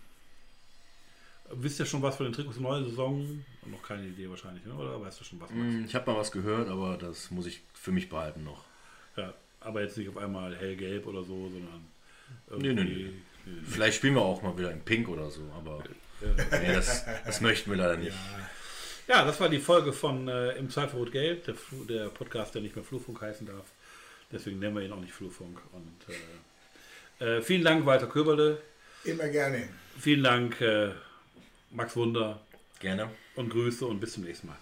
wisst ihr schon was von den Trikots der neuen Saison? Noch keine Idee wahrscheinlich, ne? oder weißt du schon was? Hm, Ich habe mal was gehört, aber das muss ich für mich behalten noch. Ja, aber jetzt nicht auf einmal hellgelb oder so, sondern Nee, nee, irgendwie. Vielleicht spielen wir auch mal wieder in Pink oder so, aber. Nee, das, das möchten wir leider nicht. Ja, das war die Folge von äh, Im Zweifel Rot Gelb, der, Flu- der Podcast, der nicht mehr Flurfunk heißen darf. Deswegen nennen wir ihn auch nicht Flurfunk. Und äh, äh, vielen Dank, Walter Köberle. Immer gerne. Vielen Dank, äh, Max Wunder. Gerne. Und Grüße und bis zum nächsten Mal.